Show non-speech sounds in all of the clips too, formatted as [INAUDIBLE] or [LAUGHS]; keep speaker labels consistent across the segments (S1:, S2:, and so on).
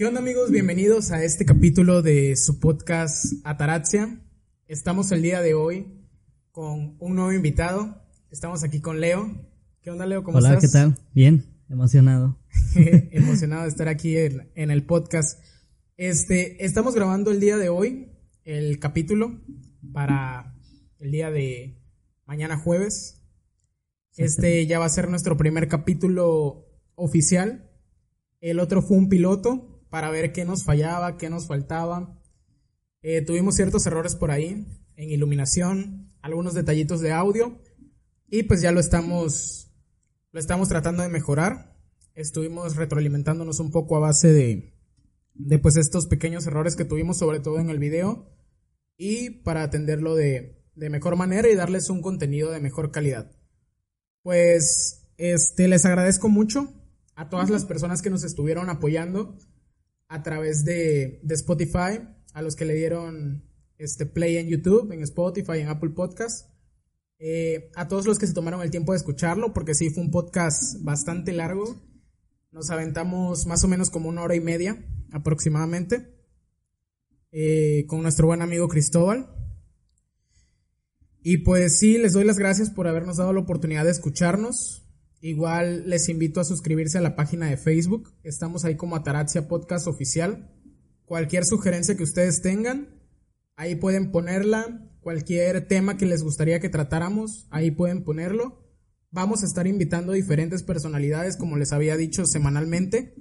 S1: ¿Qué onda amigos? Bienvenidos a este capítulo de su podcast Ataraxia. Estamos el día de hoy con un nuevo invitado. Estamos aquí con Leo. ¿Qué onda Leo? ¿Cómo
S2: Hola,
S1: estás?
S2: ¿qué tal? Bien, emocionado. [LAUGHS]
S1: Emocionado de estar aquí en, en el podcast. Este, estamos grabando el día de hoy el capítulo para el día de mañana jueves. Este ya va a ser nuestro primer capítulo oficial. El otro fue un piloto para ver qué nos fallaba, qué nos faltaba. Eh, tuvimos ciertos errores por ahí en iluminación, algunos detallitos de audio y pues ya lo estamos lo estamos tratando de mejorar. Estuvimos retroalimentándonos un poco a base de de pues estos pequeños errores que tuvimos sobre todo en el video y para atenderlo de, de mejor manera y darles un contenido de mejor calidad. Pues este les agradezco mucho a todas las personas que nos estuvieron apoyando a través de, de Spotify, a los que le dieron este play en YouTube, en Spotify, en Apple Podcast. Eh, a todos los que se tomaron el tiempo de escucharlo, porque sí fue un podcast bastante largo. Nos aventamos más o menos como una hora y media aproximadamente. eh, con nuestro buen amigo Cristóbal. Y pues sí, les doy las gracias por habernos dado la oportunidad de escucharnos. Igual les invito a suscribirse a la página de Facebook. Estamos ahí como Ataraxia Podcast Oficial. Cualquier sugerencia que ustedes tengan, ahí pueden ponerla. Cualquier tema que les gustaría que tratáramos, ahí pueden ponerlo. Vamos a estar invitando diferentes personalidades, como les había dicho, semanalmente.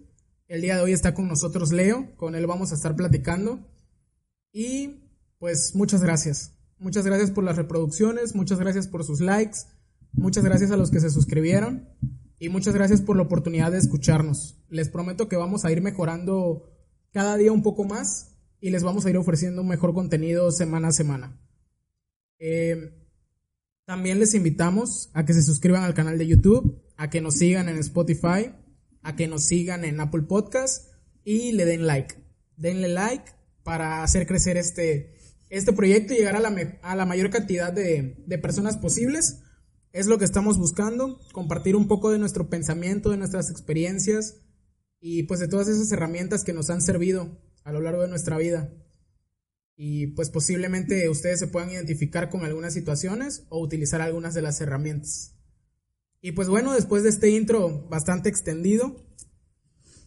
S1: El día de hoy está con nosotros Leo, con él vamos a estar platicando. Y pues muchas gracias. Muchas gracias por las reproducciones, muchas gracias por sus likes, muchas gracias a los que se suscribieron y muchas gracias por la oportunidad de escucharnos. Les prometo que vamos a ir mejorando cada día un poco más y les vamos a ir ofreciendo un mejor contenido semana a semana. Eh, también les invitamos a que se suscriban al canal de YouTube, a que nos sigan en Spotify, a que nos sigan en Apple Podcast y le den like. Denle like para hacer crecer este, este proyecto y llegar a la, a la mayor cantidad de, de personas posibles. Es lo que estamos buscando, compartir un poco de nuestro pensamiento, de nuestras experiencias y pues de todas esas herramientas que nos han servido a lo largo de nuestra vida. Y pues posiblemente ustedes se puedan identificar con algunas situaciones o utilizar algunas de las herramientas. Y pues bueno, después de este intro bastante extendido,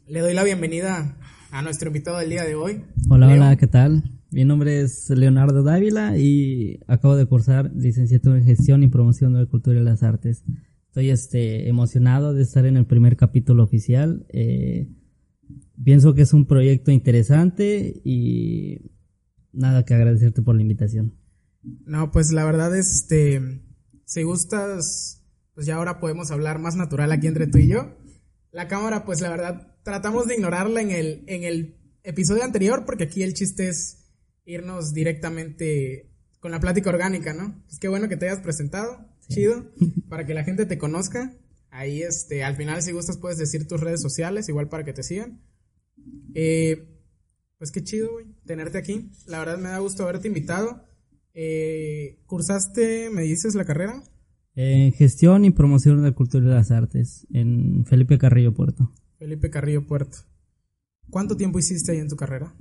S1: le doy la bienvenida a nuestro invitado del día de hoy.
S2: Hola,
S1: Leo.
S2: hola, ¿qué tal? Mi nombre es Leonardo Dávila y acabo de cursar licenciatura en Gestión y Promoción de la Cultura y las Artes. Estoy este, emocionado de estar en el primer capítulo oficial. Eh, pienso que es un proyecto interesante y nada que agradecerte por la invitación.
S1: No, pues la verdad, este, si gustas, pues ya ahora podemos hablar más natural aquí entre tú y yo. La cámara, pues la verdad, tratamos de ignorarla en el, en el episodio anterior, porque aquí el chiste es irnos directamente con la plática orgánica, ¿no? Pues qué bueno que te hayas presentado, chido, [LAUGHS] para que la gente te conozca. Ahí, este, al final, si gustas, puedes decir tus redes sociales, igual para que te sigan. Eh, pues qué chido, güey, tenerte aquí. La verdad me da gusto haberte invitado. Eh, ¿Cursaste, me dices, la carrera?
S2: En Gestión y Promoción de la Cultura y las Artes en Felipe Carrillo Puerto.
S1: Felipe Carrillo Puerto. ¿Cuánto tiempo hiciste ahí en tu carrera?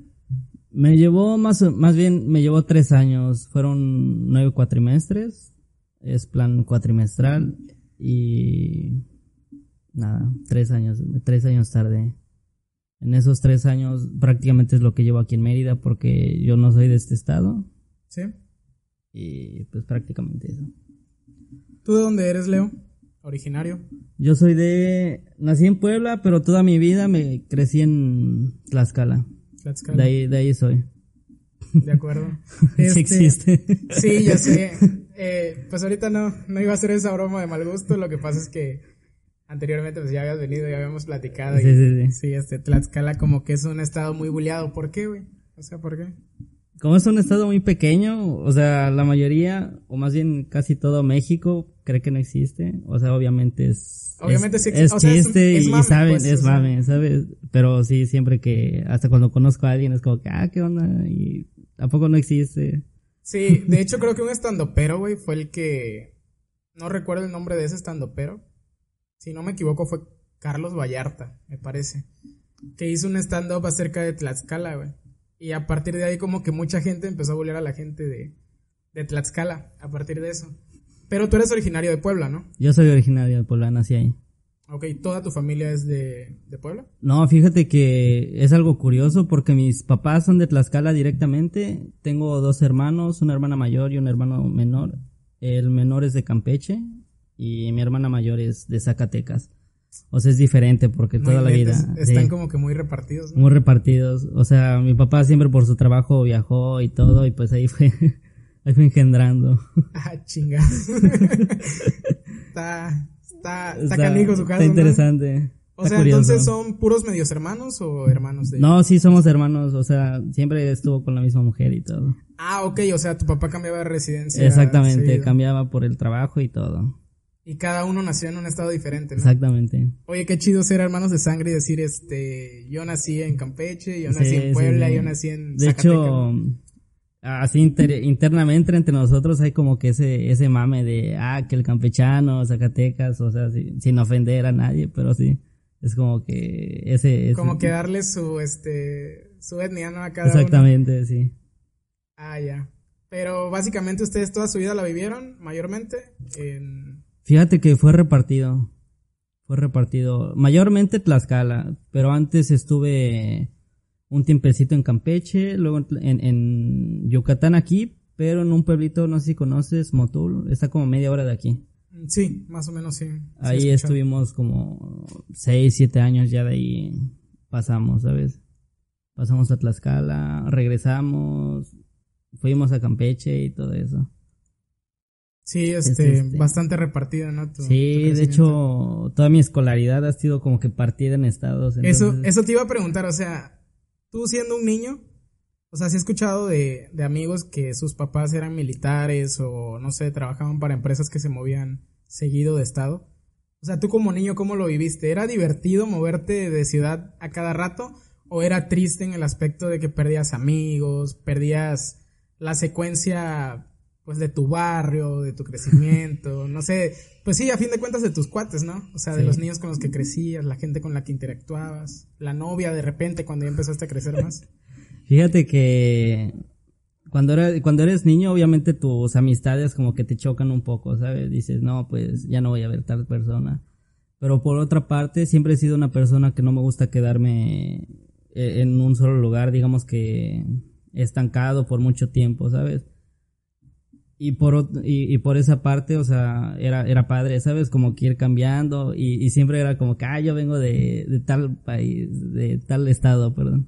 S2: Me llevó más, más bien, me llevó tres años. Fueron nueve cuatrimestres. Es plan cuatrimestral. Y nada, tres años, tres años tarde. En esos tres años prácticamente es lo que llevo aquí en Mérida porque yo no soy de este estado.
S1: ¿Sí?
S2: Y pues prácticamente eso.
S1: ¿Tú de dónde eres, Leo? Originario.
S2: Yo soy de, nací en Puebla, pero toda mi vida me crecí en Tlaxcala.
S1: Tlaxcala.
S2: De ahí, de ahí soy.
S1: De acuerdo. [LAUGHS]
S2: Sí
S1: Este,
S2: existe.
S1: Sí, ya sé. Eh, pues ahorita no, no iba a hacer esa broma de mal gusto. Lo que pasa es que anteriormente pues ya habías venido, ya habíamos platicado. y-
S2: Sí, sí, sí.
S1: Sí, este, Tlaxcala como que es un estado muy buleado. ¿Por qué, güey? O sea, ¿por qué?
S2: Como es un estado muy pequeño, o sea, la mayoría, o más bien casi todo México, cree que no existe. O sea, obviamente es.
S1: Obviamente
S2: es,
S1: sí existe.
S2: Es
S1: O sea, es-
S2: chiste
S1: es
S2: y
S1: mame,
S2: saben,
S1: pues,
S2: es
S1: o sea.
S2: mame, ¿sabes? Pero sí, siempre que, hasta cuando conozco a alguien es como que, ah, ¿qué onda? Y tampoco no existe.
S1: Sí, de hecho creo que un estandopero, güey, fue el que... No recuerdo el nombre de ese estandopero. Si no me equivoco fue Carlos Vallarta, me parece. que hizo un stand-up acerca de Tlaxcala, güey. Y a partir de ahí como que mucha gente empezó a volver a la gente de, de Tlaxcala, a partir de eso. Pero tú eres originario de Puebla, ¿no?
S2: Yo soy originario de Puebla, nací ahí.
S1: Ok, ¿toda tu familia es de, de Puebla?
S2: No, fíjate que es algo curioso porque mis papás son de Tlaxcala directamente. Tengo dos hermanos, una hermana mayor y un hermano menor. El menor es de Campeche y mi hermana mayor es de Zacatecas. O sea, es diferente porque toda la vida.
S1: Están
S2: sí,
S1: como que muy repartidos, ¿no?
S2: muy repartidos. O sea, mi papá siempre por su trabajo viajó y todo y pues ahí fue, [LAUGHS] ahí fue engendrando. [LAUGHS]
S1: Ah, chinga. [LAUGHS] está, está, está su caso,
S2: Está
S1: ¿no?
S2: interesante.
S1: O sea,
S2: curioso.
S1: entonces son puros medios hermanos o hermanos de...
S2: No, sí somos hermanos, o sea, siempre estuvo con la misma mujer y todo.
S1: Ah, ok, o sea, tu papá cambiaba de residencia.
S2: Exactamente,
S1: seguido.
S2: cambiaba por el trabajo y todo.
S1: Y cada uno nació en un estado diferente, ¿no?
S2: Exactamente.
S1: Oye, qué chido ser hermanos de sangre y decir, este, yo nací en Campeche, yo nací
S2: Sí,
S1: en Puebla,
S2: sí,
S1: yo nací en
S2: De
S1: Zacatecas.
S2: hecho, así inter- internamente entre nosotros hay como que ese, ese mame de, ah, que el campechano, Zacatecas, o sea, sin ofender a nadie, pero sí, es como que ese... ese-
S1: Como que darle su, este, su etnia, ¿no? A cada uno.
S2: Exactamente, sí.
S1: Ah, ya. Pero básicamente ustedes toda su vida la vivieron, mayormente, en...
S2: Fíjate que fue repartido. Fue repartido. Mayormente Tlaxcala, pero antes estuve un tiempecito en Campeche, luego en, en Yucatán aquí, pero en un pueblito, no sé si conoces, Motul, está como media hora de aquí.
S1: Sí, más o menos sí. Sí,
S2: Ahí estuvimos como seis, siete años, ya de ahí pasamos, ¿sabes? Pasamos a Tlaxcala, regresamos, fuimos a Campeche y todo eso.
S1: Sí, este,
S2: este-
S1: bastante repartido, ¿no? Tu- tu
S2: Sí, de hecho, toda mi escolaridad ha sido como que partida en estados.
S1: Eso,
S2: entonces-
S1: eso te iba a preguntar, o sea, tú siendo un niño, o sea, si he escuchado de, de amigos que sus papás eran militares o, no sé, trabajaban para empresas que se movían seguido de estado. O sea, tú como niño, ¿cómo lo viviste? ¿Era divertido moverte de ciudad a cada rato? ¿O era triste en el aspecto de que perdías amigos, perdías la secuencia, pues, de tu barrio, de tu crecimiento, no sé, pues sí, a fin de cuentas de tus cuates, ¿no? O sea, de los niños con los que crecías, la gente con la que interactuabas, la novia de repente cuando ya empezaste a crecer más.
S2: Fíjate que cuando, era, cuando eres niño, obviamente tus amistades como que te chocan un poco, ¿sabes? Dices, no, pues ya no voy a ver tal persona. Pero por otra parte, siempre he sido una persona que no me gusta quedarme eh, en un solo lugar, digamos que estancado por mucho tiempo, ¿sabes? Y por, y, y por esa parte, o sea, era, era padre, ¿sabes? Como que ir cambiando y, y siempre era como que, ah, yo vengo de, de tal país, de tal estado, perdón.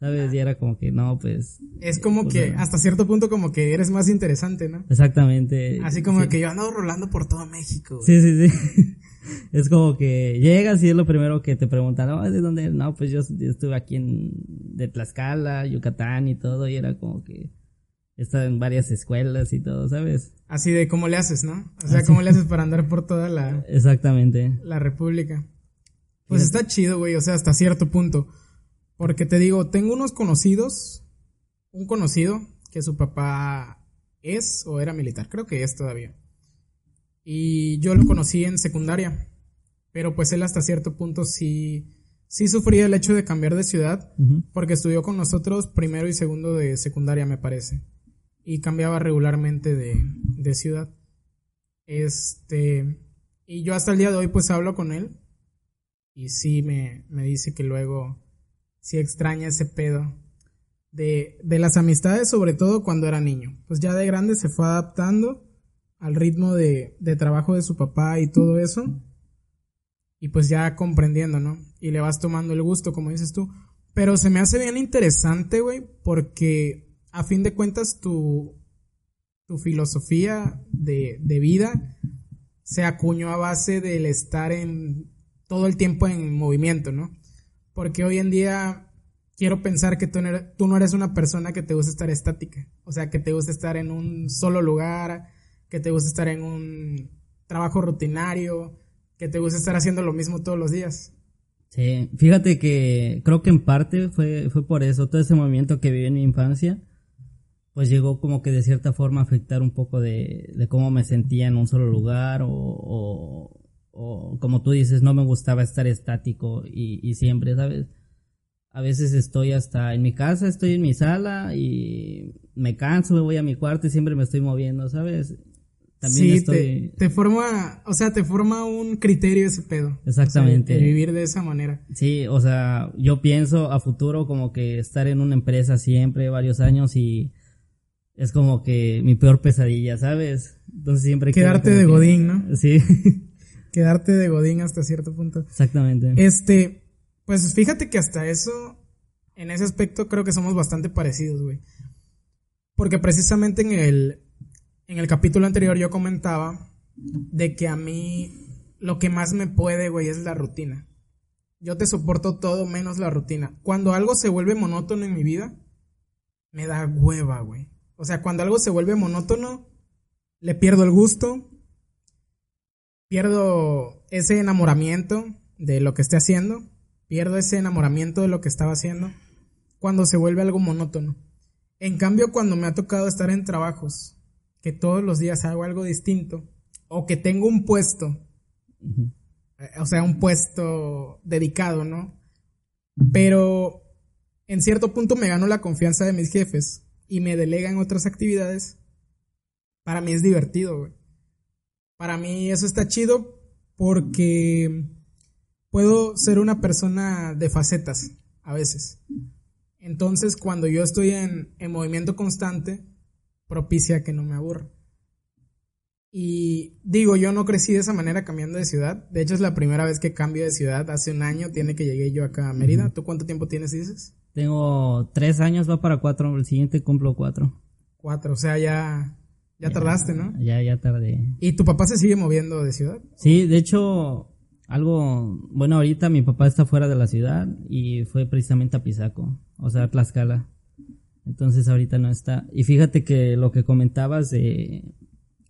S2: ¿Sabes? Y era como que, no, pues,
S1: Es como
S2: O
S1: que, hasta cierto punto, como que eres más interesante, ¿no?
S2: exactamente.
S1: Así como
S2: sí.
S1: que yo ando rolando por todo México. güey.
S2: Sí, sí, sí. [LAUGHS] Es como que llegas y es lo primero que te preguntan, no, ¿de dónde? No, pues yo, yo estuve aquí en, de Tlaxcala, Yucatán y todo, y era como que estado en varias escuelas y todo, ¿sabes?
S1: Así de cómo le haces, ¿no? O sea,
S2: Así.
S1: cómo le haces para andar por toda la,
S2: Exactamente.
S1: la república. Pues está chido, güey, o sea, hasta cierto punto. Porque te digo, tengo unos conocidos, un conocido que su papá es o era militar, creo que es todavía. Y yo lo conocí en secundaria, pero pues él hasta cierto punto sí, sí sufría el hecho de cambiar de ciudad, porque estudió con nosotros primero y segundo de secundaria, me parece. Y cambiaba regularmente de, de ciudad. Este, y yo hasta el día de hoy pues hablo con él. Y sí me, me dice que luego sí extraña ese pedo de, de las amistades, sobre todo cuando era niño. Pues ya de grande se fue adaptando al ritmo de, de trabajo de su papá y todo eso. Y pues ya comprendiendo, ¿no? Y le vas tomando el gusto, como dices tú. Pero se me hace bien interesante, güey, porque a fin de cuentas tu, tu filosofía de, de vida se acuñó a base del estar en todo el tiempo en movimiento, ¿no? Porque hoy en día quiero pensar que tú no, eres, una persona que te gusta estar estática. O sea, que te gusta estar en un solo lugar, que te gusta estar en un trabajo rutinario, que te gusta estar haciendo lo mismo todos los días.
S2: Sí, fíjate que creo que en parte fue, fue por eso, todo ese movimiento que viví en mi infancia, pues llegó como que de cierta forma a afectar un poco de, de cómo me sentía en un solo lugar o, o, o como tú dices, no me gustaba estar estático y, y siempre, ¿sabes? a veces estoy hasta en mi casa, estoy en mi sala y me canso, me voy a mi cuarto y siempre me estoy moviendo, ¿sabes?
S1: También sí, estoy... te, forma, o sea, te forma un criterio ese pedo.
S2: Exactamente.
S1: vivir de esa manera.
S2: Sí, o sea, yo pienso a futuro como que estar en una empresa siempre, varios años y es como que mi peor pesadilla, ¿sabes? Entonces siempre
S1: Quedarte de Godín, ¿no?
S2: Sí. [LAUGHS]
S1: Quedarte de Godín hasta cierto punto.
S2: Exactamente.
S1: Este, pues fíjate que hasta eso, en ese aspecto creo que somos bastante parecidos, güey. Porque precisamente en el, en el capítulo anterior yo comentaba de que a mí lo que más me puede, güey, es la rutina. Yo te soporto todo menos la rutina. Cuando algo se vuelve monótono en mi vida, me da hueva, güey. O sea, cuando algo se vuelve monótono, le pierdo el gusto, pierdo ese enamoramiento de lo que esté haciendo, pierdo ese enamoramiento de lo que estaba haciendo, cuando se vuelve algo monótono. En cambio, cuando me ha tocado estar en trabajos, que todos los días hago algo distinto, o que tengo un puesto, eh, o sea, un puesto dedicado, ¿no? Pero en cierto punto me gano la confianza de mis jefes y me delegan otras actividades, para mí es divertido, güey. Para mí eso está chido porque puedo ser una persona de facetas a veces. Entonces, cuando yo estoy en, movimiento constante, propicia que no me aburra. Y digo, yo no crecí de esa manera cambiando de ciudad. De hecho, es la primera vez que cambio de ciudad. Hace un año tiene que llegué yo acá a Mérida. ¿Tú cuánto tiempo tienes, dices?
S2: Tengo tres años, va para cuatro. El siguiente cumplo cuatro.
S1: Cuatro, o sea, ya, ya, tardaste, ¿no?
S2: Ya, ya tardé.
S1: ¿Y tu papá se sigue moviendo de ciudad?
S2: Sí, de hecho, algo, bueno, ahorita mi papá está fuera de la ciudad y fue precisamente a Pisaco, o sea, a Tlaxcala. Entonces ahorita no está. Y fíjate que lo que comentabas de,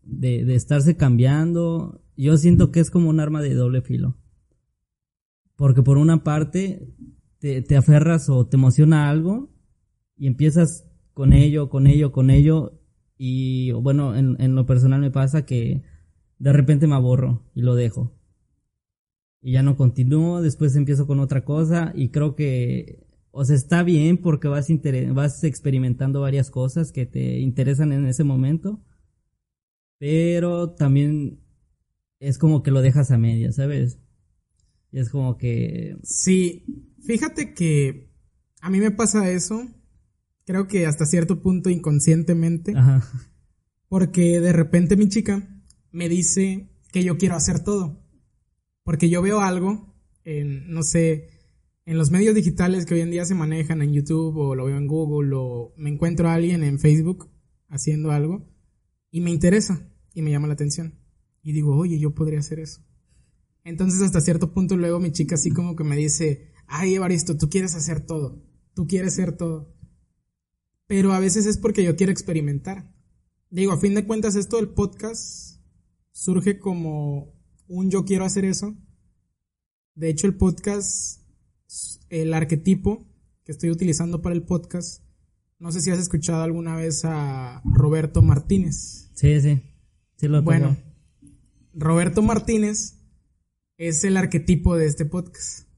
S2: de, de estarse cambiando, yo siento que es como un arma de doble filo. Porque por una parte te, aferras o te emociona algo y empiezas con ello, con ello, con ello. Y bueno, en, lo personal me pasa que de repente me aborro y lo dejo. Y ya no continúo, después empiezo con otra cosa y creo que, o sea, está bien porque vas, vas experimentando varias cosas que te interesan en ese momento, pero también es como que lo dejas a media, ¿sabes? Y es como que...
S1: Sí, Fíjate que a mí me pasa eso, creo que hasta cierto punto inconscientemente, porque de repente mi chica me dice que yo quiero hacer todo, porque yo veo algo en, no sé, en los medios digitales que hoy en día se manejan en YouTube o lo veo en Google o me encuentro a alguien en Facebook haciendo algo y me interesa y me llama la atención y digo, oye, yo podría hacer eso. Entonces hasta cierto punto luego mi chica así como que me dice, ay Evaristo, tú quieres hacer todo, tú quieres ser todo. Pero a veces es porque yo quiero experimentar. Digo, a fin de cuentas esto del podcast surge como un yo quiero hacer eso. De hecho, el podcast, el arquetipo que estoy utilizando para el podcast, no sé si has escuchado alguna vez a Roberto Martínez.
S2: Sí, sí. Sí lo
S1: Bueno, Roberto Martínez es el arquetipo de este podcast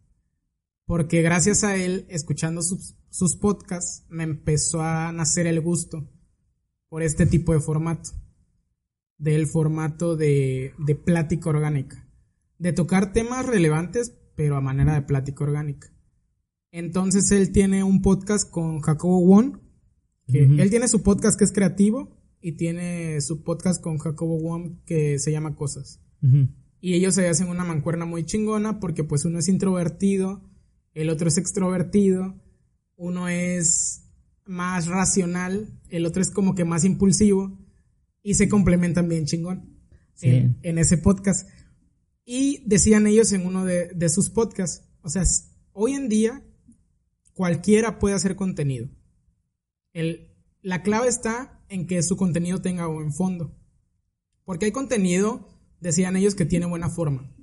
S1: porque gracias a él, escuchando sus, sus podcasts, me empezó a nacer el gusto por este tipo de formato, del formato de, de plática orgánica, de tocar temas relevantes, pero a manera de plática orgánica. Entonces él tiene un podcast con Jacobo Won, que él tiene su podcast que es creativo y tiene su podcast con Jacobo Won que se llama Cosas. Y ellos se hacen una mancuerna muy chingona porque pues uno es introvertido, el otro es extrovertido, uno es más racional, el otro es como que más impulsivo y se complementan bien chingón en, ese podcast. Y decían ellos en uno de, de sus podcasts, o sea, hoy en día cualquiera puede hacer contenido. El, la clave está en que su contenido tenga buen fondo. Porque hay contenido, decían ellos, que tiene buena forma.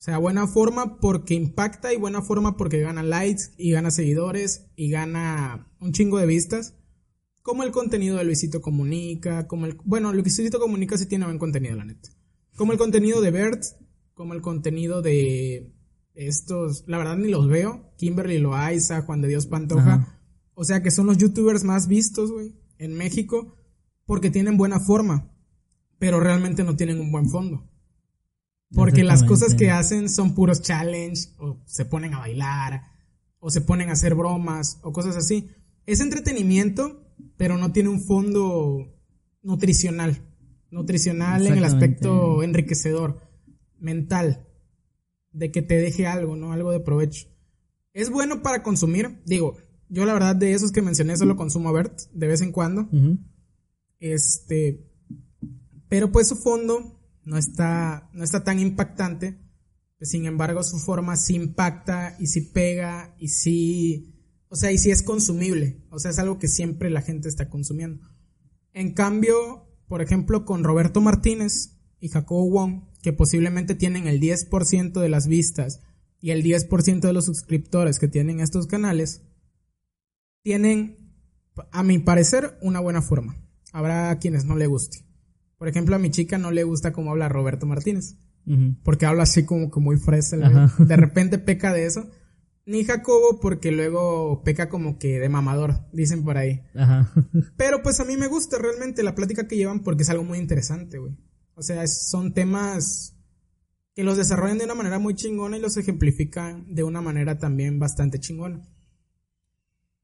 S1: O sea, buena forma porque impacta y buena forma porque gana likes y gana seguidores y gana un chingo de vistas. Como el contenido de Luisito Comunica, como el... Bueno, Luisito Comunica sí tiene buen contenido, la neta. Como el contenido de Bert, como el contenido de estos, la verdad ni los veo. Kimberly Loaiza, Juan de Dios Pantoja. O sea que son los youtubers más vistos, güey, en México porque tienen buena forma, pero realmente no tienen un buen fondo. Porque las cosas que hacen son puros challenge, o se ponen a bailar, o se ponen a hacer bromas, o cosas así. Es entretenimiento, pero no tiene un fondo nutricional. Nutricional en el aspecto enriquecedor, mental, de que te deje algo, ¿no? Algo de provecho. Es bueno para consumir, digo, yo la verdad de esos que mencioné solo consumo a Bert de vez en cuando. Este, pero pues su fondo no está, no está tan impactante. Pues, sin embargo, su forma sí impacta y sí pega y sí, o sea, y sí es consumible. O sea, es algo que siempre la gente está consumiendo. En cambio, por ejemplo, con Roberto Martínez y Jacobo Wong, que posiblemente tienen el 10% de las vistas y el 10% de los suscriptores que tienen estos canales, tienen, a mi parecer, una buena forma. Habrá quienes no le guste. Por ejemplo, a mi chica no le gusta cómo habla Roberto Martínez. Porque habla así como que muy fresa. De repente peca de eso. Ni Jacobo porque luego peca como que de mamador, dicen por ahí. [LAUGHS] Pero pues a mí me gusta realmente la plática que llevan porque es algo muy interesante, güey. O sea, son temas que los desarrollan de una manera muy chingona y los ejemplifican de una manera también bastante chingona.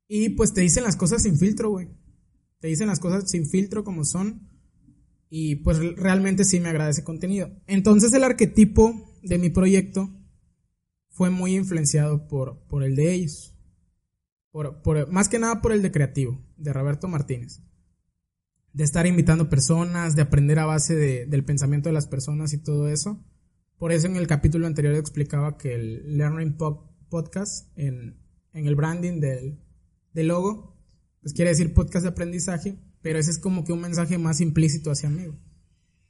S1: Y pues te dicen las cosas sin filtro, güey. Te dicen las cosas sin filtro como son. Y pues realmente sí me agrada ese contenido. Entonces el arquetipo de mi proyecto fue muy influenciado por, por el de ellos. Por, por, más que nada por el de creativo, de Roberto Martínez. De estar invitando personas, de aprender a base de, del pensamiento de las personas y todo eso. Por eso en el capítulo anterior explicaba que el Learning Podcast, en, en el branding del, logo, pues quiere decir podcast de aprendizaje, pero ese es como que un mensaje más implícito hacia mí,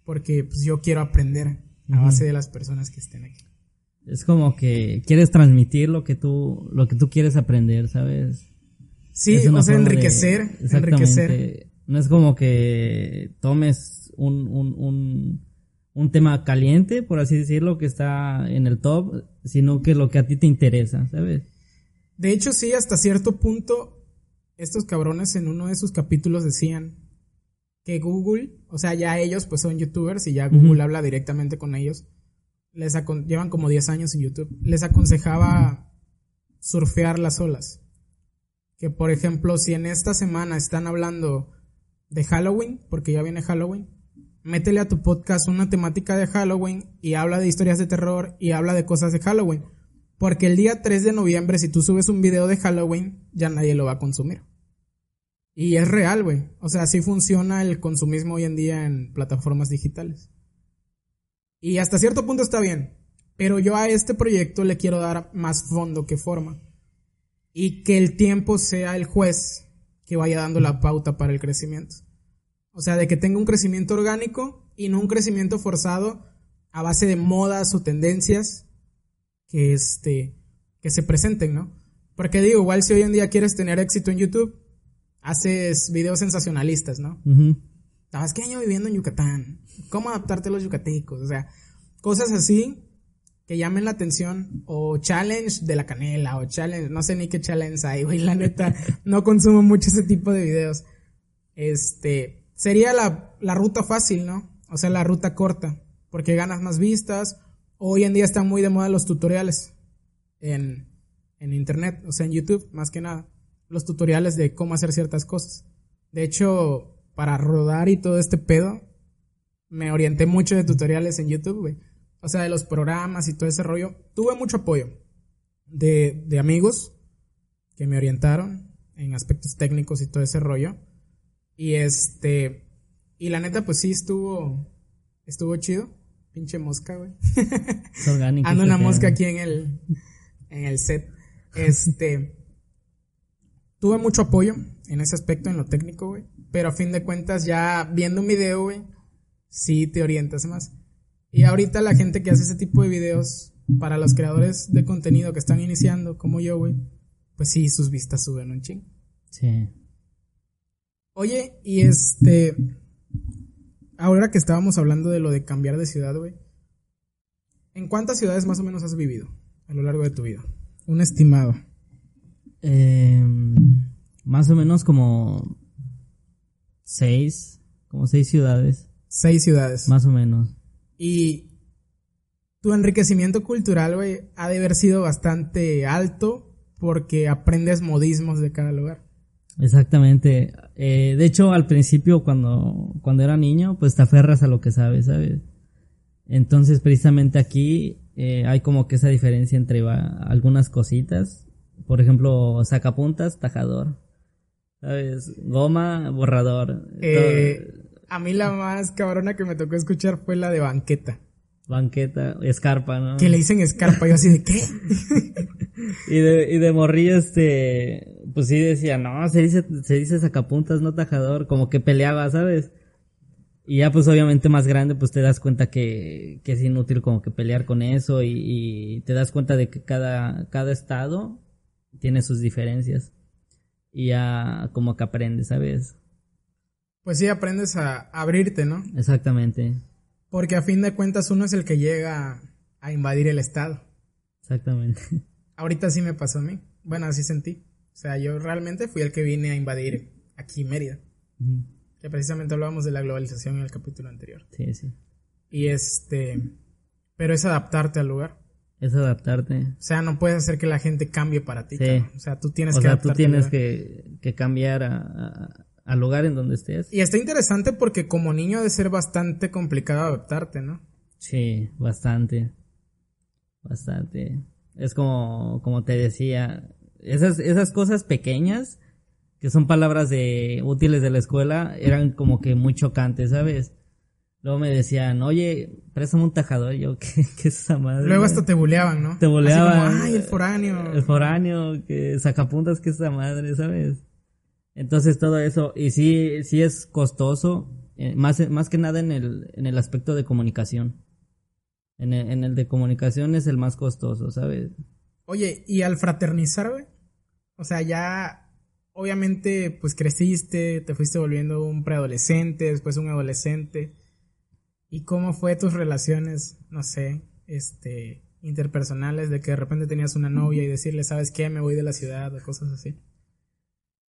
S1: porque pues yo quiero aprender a base de las personas que estén aquí.
S2: Es como que quieres transmitir lo que tú, lo que tú quieres aprender, ¿sabes?
S1: Sí, o sea, enriquecer, enriquecer.
S2: No es como que tomes un, un, un, un tema caliente, por así decirlo, que está en el top, sino que lo que a ti te interesa, ¿sabes?
S1: De hecho, sí, hasta cierto punto estos cabrones en uno de sus capítulos decían que Google, o sea, ya ellos pues son youtubers y ya Google habla directamente con ellos. Les llevan como 10 años en YouTube. Les aconsejaba surfear las olas. Que por ejemplo, si en esta semana están hablando de Halloween, porque ya viene Halloween, métele a tu podcast una temática de Halloween y habla de historias de terror y habla de cosas de Halloween. Porque el día 3 de noviembre, si tú subes un video de Halloween, ya nadie lo va a consumir. Y es real, güey. O sea, así funciona el consumismo hoy en día en plataformas digitales. Y hasta cierto punto está bien. Pero yo a este proyecto le quiero dar más fondo que forma. Y que el tiempo sea el juez que vaya dando la pauta para el crecimiento. O sea, de que tenga un crecimiento orgánico y no un crecimiento forzado a base de modas o tendencias que, este, que se presenten, ¿no? Porque digo, igual si hoy en día quieres tener éxito en YouTube, haces videos sensacionalistas, ¿no? Estabas qué año viviendo en Yucatán, cómo adaptarte a los yucatecos, o sea, cosas así que llamen la atención, o challenge de la canela, o challenge, no sé ni qué challenge hay, güey, la neta, [LAUGHS] no consumo mucho ese tipo de videos. Este, sería la, la ruta fácil, ¿no? O sea, la ruta corta, porque ganas más vistas, Hoy en día están muy de moda los tutoriales en, en internet, o sea, en YouTube, más que nada. Los tutoriales de cómo hacer ciertas cosas. De hecho, para rodar y todo este pedo, me orienté mucho de tutoriales en YouTube, güey. O sea, de los programas y todo ese rollo. Tuve mucho apoyo de, de amigos que me orientaron en aspectos técnicos y todo ese rollo. Y este, y la neta, pues sí estuvo, estuvo chido. Pinche mosca, güey. Ando una mosca aquí en el, en el set. Este. tuve mucho apoyo en ese aspecto, en lo técnico, güey. Pero a fin de cuentas, ya viendo un video, güey, sí te orientas más. Y ahorita la gente que hace ese tipo de videos, para los creadores de contenido que están iniciando, como yo, güey, pues sí, sus vistas suben un ching. Sí. Oye, y este ahora que estábamos hablando de lo de cambiar de ciudad, güey. ¿En cuántas ciudades más o menos has vivido? a lo largo de tu vida? Un estimado.
S2: Eh, más o menos como seis, como seis ciudades,
S1: Seis ciudades.
S2: más o menos.
S1: Y tu enriquecimiento cultural, güey, ha de haber sido bastante alto porque aprendes modismos de cada lugar.
S2: Exactamente. Eh, de hecho, al principio, cuando, cuando era niño, pues te aferras a lo que sabes, ¿sabes? Entonces, precisamente aquí eh, hay como que esa diferencia entre va- algunas cositas. Por ejemplo, sacapuntas, tajador. ¿Sabes? Goma, borrador.
S1: Eh, a mí la más cabrona que me tocó escuchar fue la de banqueta.
S2: banqueta, escarpa, ¿no?
S1: Que le dicen escarpa. Yo así de, ¿qué? [LAUGHS]
S2: Y de, y de morrillo, este, pues sí decía, no, se dice, se dice sacapuntas, no tajador, como que peleaba, ¿sabes? Y ya pues obviamente más grande, pues te das cuenta que, que es inútil como que pelear con eso y, y te das cuenta de que cada, cada estado tiene sus diferencias. Y ya como que aprendes, ¿sabes?
S1: Pues sí, aprendes a abrirte, ¿no?
S2: Exactamente,
S1: Porque a fin de cuentas uno es el que llega a invadir el estado.
S2: exactamente. [LAUGHS]
S1: Ahorita sí me pasó a mí. Bueno, así sentí. O sea, yo realmente fui el que vine a invadir aquí Mérida. Que precisamente hablábamos de la globalización en el capítulo anterior.
S2: Sí, sí.
S1: Y este... Pero es adaptarte al lugar.
S2: Es adaptarte.
S1: O sea, no puedes hacer que la gente cambie para ti.
S2: Sí.
S1: O sea, tú tienes
S2: O
S1: que
S2: sea, tú
S1: adaptarte al
S2: tienes que, que cambiar a- a- al lugar en donde estés.
S1: Y está interesante porque como niño ha de ser bastante complicado adaptarte, ¿no?
S2: Sí, bastante. Bastante. Es como, como te decía, esas, esas cosas pequeñas, que son palabras de, útiles de la escuela, eran como que muy chocantes, ¿sabes? Luego me decían, oye, préstame un tajador, y yo, ¿qué, qué es esa madre?
S1: Luego hasta te buleaban, ¿no?
S2: Te buleaban.
S1: Así como, ay, el foráneo.
S2: El foráneo, que sacapuntas, que es esa madre, ¿sabes? Entonces todo eso, y sí, sí es costoso, eh, más, más que nada en el, en el aspecto de comunicación. En el, en el de comunicación es el más costoso, ¿sabes?
S1: Oye, y al fraternizar, güey. O sea, ya obviamente pues creciste, te fuiste volviendo un preadolescente, después un adolescente. ¿Y cómo fue tus relaciones, no sé, este, interpersonales, de que de repente tenías una novia y decirle, ¿sabes qué? Me voy de la ciudad o cosas así.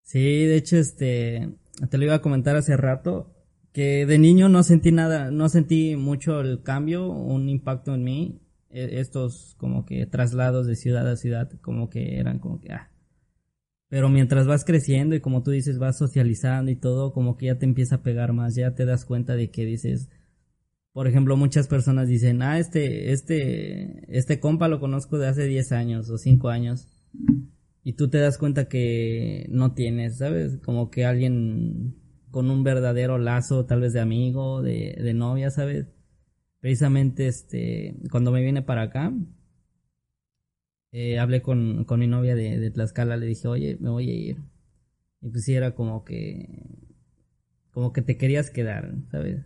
S2: Sí, de hecho, este, te lo iba a comentar hace rato, que de niño no sentí nada, no sentí mucho el cambio, un impacto en mí, e- estos como que traslados de ciudad a ciudad, como que eran como que, ah. Pero mientras vas creciendo y como tú dices, vas socializando y todo, como que ya te empieza a pegar más, ya te das cuenta de que dices, por ejemplo, muchas personas dicen, ah, este, este, este compa lo conozco de hace 10 años o 5 años. Y tú te das cuenta que no tienes, ¿sabes? Como que alguien con un verdadero lazo, tal vez de amigo, de, de novia, ¿sabes? Precisamente, este, cuando me vine para acá, eh, hablé con, con mi novia de, de Tlaxcala, le dije, oye, me voy a ir. Y pues sí, era como que, como que te querías quedar, ¿sabes?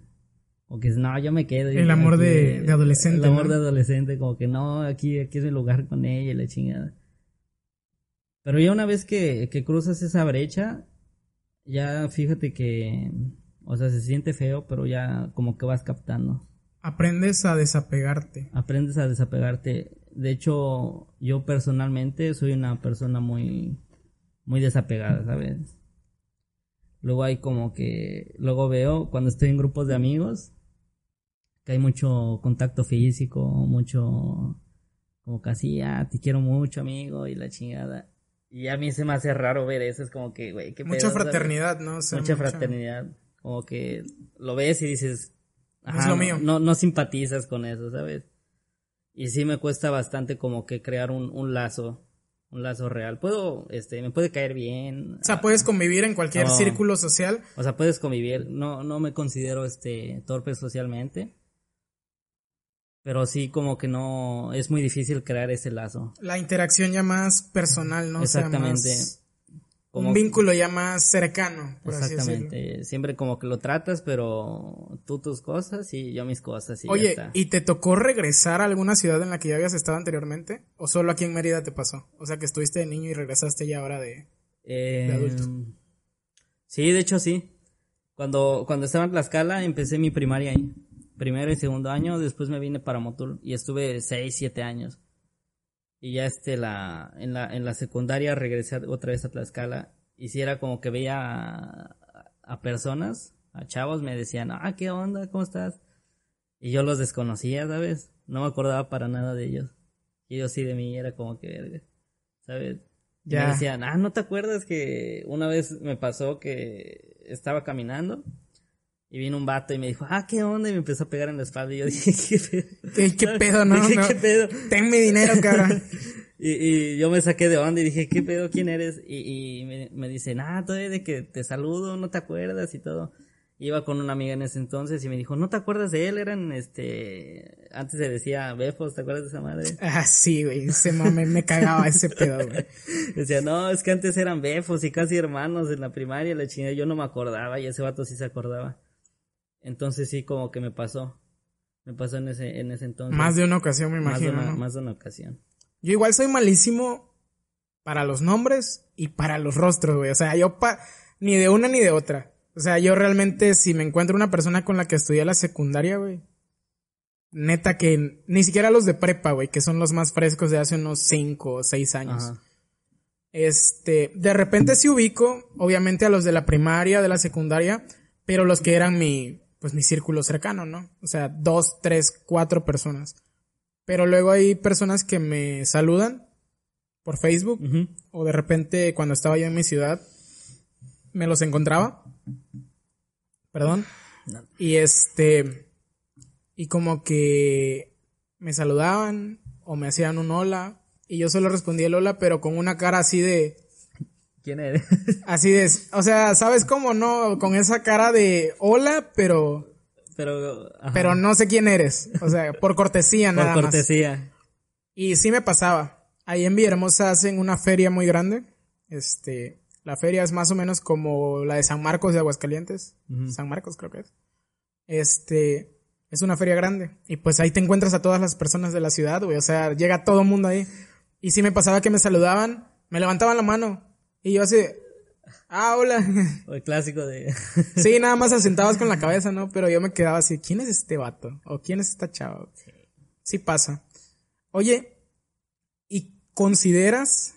S2: O que no, yo me quedo.
S1: El amor de- de adolescente,
S2: El amor
S1: ¿no?
S2: de adolescente, como que no, aquí, aquí es mi lugar con ella y la chingada. Pero ya una vez que, que cruzas esa brecha, ya fíjate que, o sea, se siente feo, pero ya como que vas captando.
S1: Aprendes a desapegarte.
S2: Aprendes a desapegarte. De hecho, yo personalmente soy una persona muy, muy desapegada, ¿sabes? Luego hay como que, luego veo cuando estoy en grupos de amigos, que hay mucho contacto físico, mucho, como casi, ah, te quiero mucho, amigo, y la chingada. Y a mí se me hace raro ver eso, es como que, güey, qué
S1: Mucha
S2: pedo, ¿sabes?
S1: fraternidad, ¿no? O sea,
S2: mucha fraternidad. Como que lo ves y dices,
S1: No es lo mío.
S2: No, no simpatizas con eso, ¿sabes? Y sí me cuesta bastante como que crear un, un lazo, un lazo real. Puedo, este, me puede caer bien.
S1: O sea, puedes convivir en cualquier
S2: No.
S1: círculo social.
S2: O sea, puedes convivir. No, no me considero este torpe socialmente. Pero sí como que no, es muy difícil crear ese lazo.
S1: La interacción ya más personal, ¿no? O sea,
S2: Exactamente.
S1: más-
S2: Como-
S1: un vínculo ya más cercano, por así decirlo.
S2: Exactamente. Siempre como que lo tratas, pero tú tus cosas y yo mis cosas y ya
S1: Oye,
S2: está.
S1: ¿y te tocó regresar a alguna ciudad en la que ya habías estado anteriormente? ¿O solo aquí en Mérida te pasó? O sea, que estuviste de niño y regresaste ya ahora de...
S2: Eh,
S1: adulto.
S2: Sí, de hecho sí. Cuando, cuando estaba en Tlaxcala empecé mi primaria ahí. Primero y segundo año, después me vine para Motul y estuve seis, siete años. Y ya este, la, en la, en la secundaria regresé otra vez a Tlaxcala. Y si era como que veía a, a personas, a chavos, me decían, ah, ¿qué onda? ¿Cómo estás? Y yo los desconocía, ¿sabes? No me acordaba para nada de ellos. Y ellos sí de mí era como que, ¿sabes? Ya. me decían, ah, ¿no te acuerdas que una vez me pasó que estaba caminando y vino un vato y me dijo, ah, ¿qué onda? Y me empezó a pegar en la espalda y yo [LAUGHS] dije, ¿qué
S1: pedo? ¿Qué, [LAUGHS] pedo, no? ¿Qué, pedo? Ten mi dinero, cabrón. [LAUGHS]
S2: y, y, yo me saqué de onda y dije, ¿qué pedo? ¿Quién eres? Y, y me, me dicen, ah, todavía de que te saludo, no te acuerdas y todo. Iba con una amiga en ese entonces y me dijo, ¿no te acuerdas de él? Eran, este, antes se decía Befos, ¿te acuerdas de esa madre?
S1: Ah, sí, güey, ese mame me cagaba ese pedo, güey.
S2: Decía, no, es que antes eran Befos y casi hermanos en la primaria, la chingada, yo no me acordaba y ese vato sí se acordaba. Entonces sí, como que me pasó. Me pasó en ese, en ese entonces.
S1: Más de una ocasión, me imagino.
S2: Más de una, más de una ocasión.
S1: Yo igual soy malísimo para los nombres y para los rostros, güey. O sea, yo pa ni de una ni de otra. O sea, yo realmente si me encuentro una persona con la que estudié la secundaria, güey. Neta que ni siquiera los de prepa, güey, que son los más frescos de hace unos 5 o 6 años. Este, de repente sí ubico, obviamente a los de la primaria, de la secundaria, pero los que eran mi, pues mi círculo cercano, ¿no? O sea, dos, tres, cuatro personas. Pero luego hay personas que me saludan por Facebook o de repente cuando estaba yo en mi ciudad me los encontraba. Perdón. Y este y como que me saludaban o me hacían un hola y yo solo respondía el hola pero con una cara así de
S2: ¿Quién eres? [LAUGHS]
S1: Así es. O sea, ¿sabes cómo no? Con esa cara de hola, pero.
S2: Pero.
S1: Pero no sé quién eres. O sea, por cortesía [LAUGHS] nada
S2: Por cortesía.
S1: Y sí me pasaba. Ahí en Villahermosa hacen una feria muy grande. Este. La feria es más o menos como la de San Marcos de Aguascalientes. San Marcos creo que es. Este. Es una feria grande. Y pues ahí te encuentras a todas las personas de la ciudad, güey. O sea, llega todo el mundo ahí. Y sí me pasaba que me saludaban, me levantaban la mano y yo así, ah, hola.
S2: O el clásico de... [LAUGHS]
S1: sí, nada más asentabas con la cabeza, ¿no? Pero yo me quedaba así, ¿quién es este vato? ¿O quién es esta chava? Sí pasa. Oye, ¿y consideras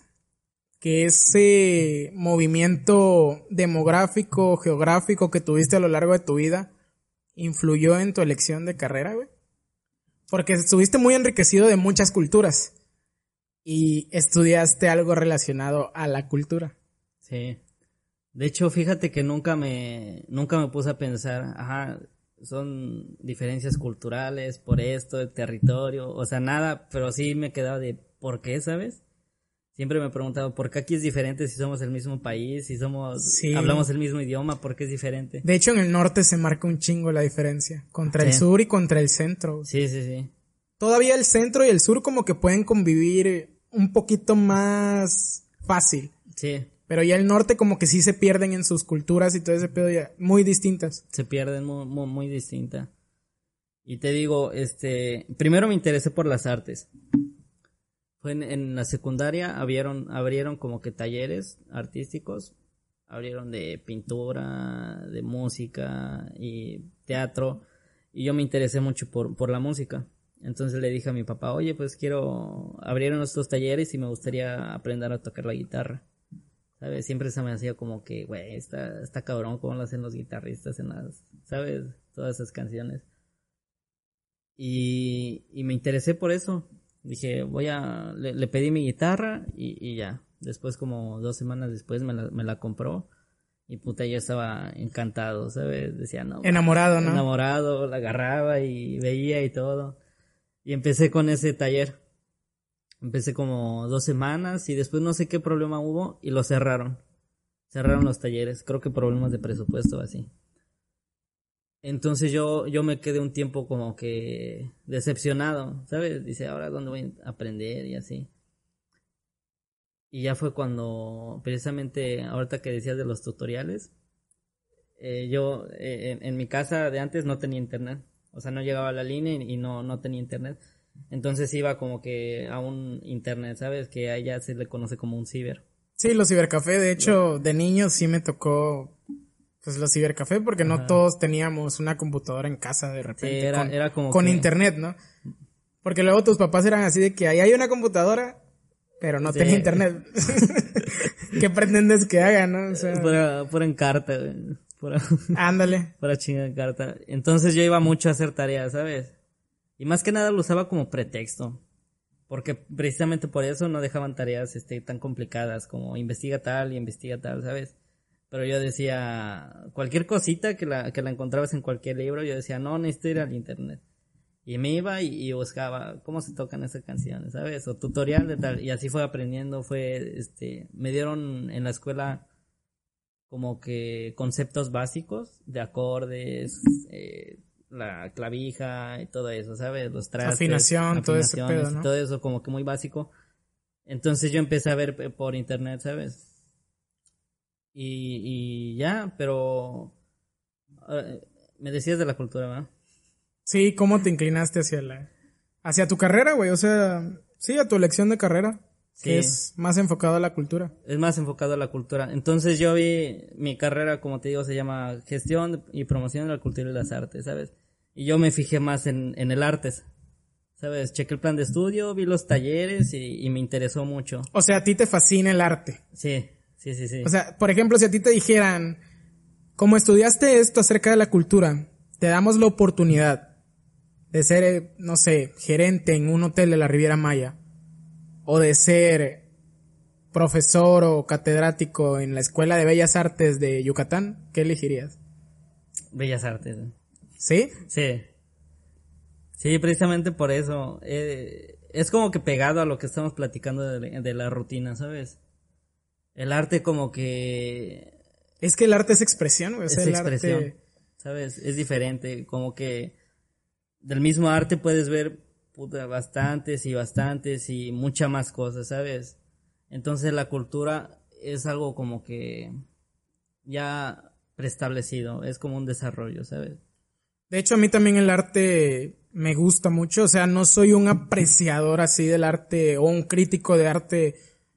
S1: que ese movimiento demográfico, geográfico que tuviste a lo largo de tu vida influyó en tu elección de carrera, güey? Porque estuviste muy enriquecido de muchas culturas y estudiaste algo relacionado a la cultura.
S2: Sí. De hecho, fíjate que nunca me, nunca me puse a pensar, ajá, son diferencias culturales por esto, de territorio, o sea, nada, pero sí me quedaba de, ¿por qué, sabes? Siempre me he preguntado, ¿por qué aquí es diferente si somos el mismo país, si somos, hablamos el mismo idioma, ¿por qué es diferente?
S1: De hecho, en el norte se marca un chingo la diferencia, contra el sur y contra el centro.
S2: Sí, sí, sí.
S1: Todavía el centro y el sur como que pueden convivir un poquito más fácil.
S2: Sí.
S1: Pero ya el norte como que sí se pierden en sus culturas y todo ese pedo ya muy distintas.
S2: Se pierden muy, muy, muy distinta. Y te digo, este, primero me interesé por las artes. Fue en, la secundaria, abrieron, abrieron como que talleres artísticos. Abrieron de pintura, de música y teatro. Y yo me interesé mucho por, por la música. Entonces le dije a mi papá, oye, pues quiero abrir estos talleres y me gustaría aprender a tocar la guitarra. ¿Sabes? Siempre se me hacía como que, güey, está, está cabrón como lo hacen los guitarristas en las, ¿sabes? Todas esas canciones. Y, y me interesé por eso. Dije, voy a, le, pedí mi guitarra y, y, ya. Después, como dos semanas después, me la, me la compró. Y puta, yo estaba encantado, ¿sabes? Decía, no.
S1: Enamorado, ¿no?
S2: Enamorado, la agarraba y veía y todo. Y empecé con ese taller. Empecé como dos semanas y después no sé qué problema hubo y lo cerraron. Cerraron los talleres, creo que problemas de presupuesto así. Entonces yo, yo me quedé un tiempo como que decepcionado, ¿sabes? Dice, ahora dónde voy a aprender y así. Y ya fue cuando, precisamente, ahorita que decías de los tutoriales, eh, yo eh, en, mi casa de antes no tenía internet. O sea, no llegaba a la línea y no, no tenía internet. Entonces iba como que a un internet, ¿sabes? Que a ella se le conoce como un ciber.
S1: Sí, los cibercafé. De hecho, de niños sí me tocó pues los cibercafé porque no todos teníamos una computadora en casa de repente.
S2: era,
S1: con,
S2: era como
S1: con internet, ¿no? Porque luego tus papás eran así de que ahí hay una computadora pero no tenía internet. [LAUGHS] [LAUGHS] ¿Qué pretendes que haga, no? O sea,
S2: Pura, pura encarta,
S1: ándale. [LAUGHS]
S2: pura chinga encarta. Entonces yo iba mucho a hacer tareas, ¿sabes? Y más que nada lo usaba como pretexto. Porque precisamente por eso no dejaban tareas este, tan complicadas como investiga tal y investiga tal, ¿sabes? Pero yo decía, cualquier cosita que la, que la encontrabas en cualquier libro, yo decía, no, necesito ir al internet. Y me iba y, y buscaba cómo se tocan esas canciones, ¿sabes? O tutorial de tal. Y así fue aprendiendo, fue, este, me dieron en la escuela como que conceptos básicos de acordes, eh, la clavija y todo eso, ¿sabes? Los trastes.
S1: Afinación, todo ese pedo.
S2: Todo eso como que muy básico. Entonces yo empecé a ver por internet, ¿sabes? Y, y ya, pero... eh, me decías de la cultura, ¿verdad?
S1: Sí, ¿cómo te inclinaste hacia la hacia tu carrera, güey? O sea, sí, a tu elección de carrera, que es más enfocado a la cultura.
S2: es más enfocado a la cultura. Entonces yo vi mi carrera, como te digo, se llama gestión y promoción de la cultura y las artes, ¿sabes? Y yo me fijé más en, en el artes, ¿sabes? Chequé el plan de estudio, vi los talleres y, y me interesó mucho.
S1: O sea, a ti te fascina el arte.
S2: Sí, sí, sí, sí.
S1: O sea, por ejemplo, si a ti te dijeran, como estudiaste esto acerca de la cultura, te damos la oportunidad de ser, eh, no sé, gerente en un hotel de la Riviera Maya, o de ser profesor o catedrático en la Escuela de Bellas Artes de Yucatán, ¿qué elegirías?
S2: Bellas artes.
S1: ¿Sí?
S2: Sí. Sí, precisamente por eso. eh, es como que pegado a lo que estamos platicando de, de la rutina, ¿sabes? El arte como que
S1: Es que el arte es expresión, güey. O sea,
S2: es
S1: el
S2: expresión,
S1: arte...
S2: ¿sabes? Es diferente, como que del mismo arte puedes ver puta, bastantes y bastantes y muchas más cosas, ¿sabes? Entonces la cultura es algo como que ya preestablecido, es como un desarrollo, ¿sabes?
S1: De hecho, a mí también el arte me gusta mucho. O sea, no soy un apreciador así del arte o un crítico de arte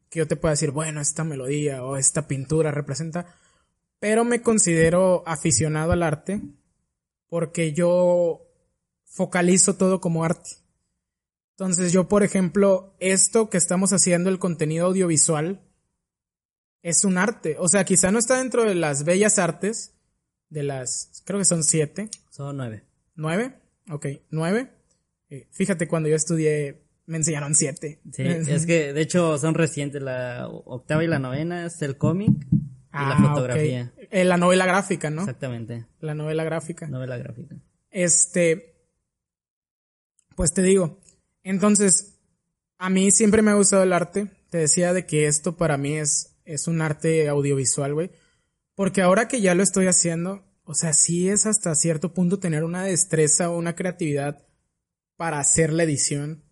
S1: que yo te pueda decir, bueno, esta melodía o esta pintura representa. Pero me considero aficionado al arte porque yo focalizo todo como arte. Entonces yo, por ejemplo, esto que estamos haciendo, el contenido audiovisual, es un arte. O sea, quizá no está dentro de las bellas artes, de las, creo que son siete,
S2: Son nueve.
S1: ¿Nueve? Ok, nueve. Eh, fíjate, cuando yo estudié me enseñaron siete.
S2: Sí, es que de hecho son recientes, la octava y la novena es el cómic y la
S1: Ah,
S2: fotografía.
S1: ok. Eh, la novela gráfica, ¿no?
S2: Exactamente,
S1: La novela gráfica.
S2: novela gráfica.
S1: Este, pues te digo, entonces, a mí siempre me ha gustado el arte. Te decía de que esto para mí es, es un arte audiovisual, güey. Porque ahora que ya lo estoy haciendo, o sea, sí es hasta cierto punto tener una destreza o una creatividad para hacer la edición,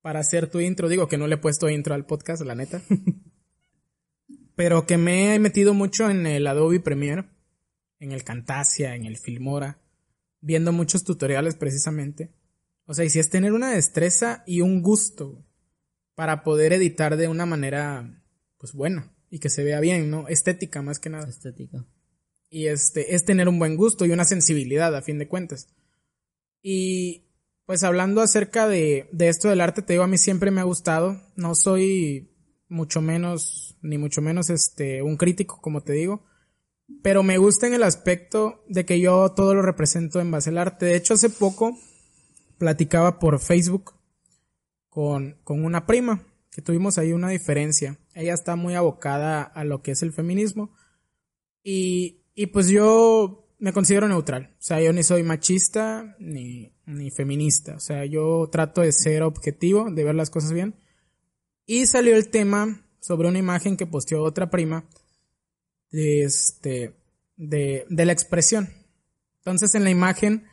S1: para hacer tu intro. Digo que no le he puesto intro al podcast, la neta. [LAUGHS] Pero que me he metido mucho en el Adobe Premiere, en el Camtasia, en el Filmora, viendo muchos tutoriales precisamente. O sea, y si es tener una destreza y un gusto para poder editar de una manera, pues buena y que se vea bien, ¿no? Estética más que nada.
S2: Estética.
S1: Y este, es tener un buen gusto y una sensibilidad a fin de cuentas. Y pues hablando acerca de, de esto del arte, te digo, a mí siempre me ha gustado. No soy mucho menos, ni mucho menos este, un crítico, como te digo. Pero me gusta en el aspecto de que yo todo lo represento en base al arte. De hecho, hace poco platicaba por Facebook con, con una prima, que tuvimos ahí una diferencia. Ella está muy abocada a lo que es el feminismo. Y, y pues yo me considero neutral. O sea, yo ni soy machista ni, ni feminista. O sea, yo trato de ser objetivo, de ver las cosas bien. Y salió el tema sobre una imagen que posteó otra prima de este de, de la expresión. Entonces en la imagen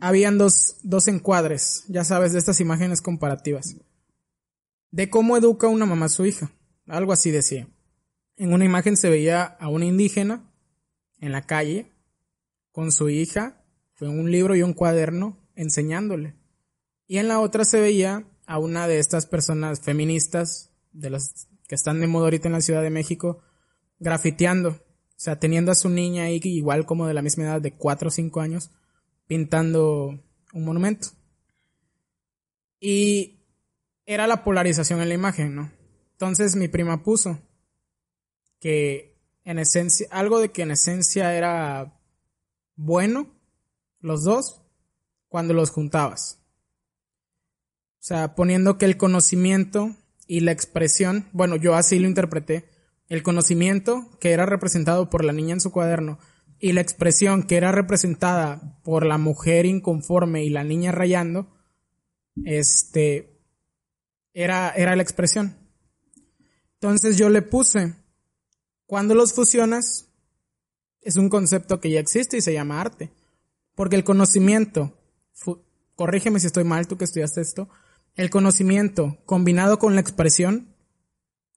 S1: habían dos, dos encuadres, ya sabes, de estas imágenes comparativas. De cómo educa una mamá a su hija. Algo así decía. En una imagen se veía a una indígena en la calle con su hija, fue un libro y un cuaderno enseñándole. Y en la otra se veía a una de estas personas feministas, de las que están de moda ahorita en la Ciudad de México, grafiteando. O sea, teniendo a su niña ahí igual como de la misma edad de 4 o 5 años, pintando un monumento. Y era la polarización en la imagen, ¿no? Entonces mi prima puso que en esencia, algo de que en esencia era bueno, los dos, cuando los juntabas. O sea, poniendo que el conocimiento y la expresión, bueno, yo así lo interpreté, el conocimiento que era representado por la niña en su cuaderno y la expresión que era representada por la mujer inconforme y la niña rayando, este, era, era la expresión. Entonces yo le puse, cuando los fusionas, es un concepto que ya existe y se llama arte. Porque el conocimiento, corrígeme si estoy mal, tú que estudiaste esto, el conocimiento combinado con la expresión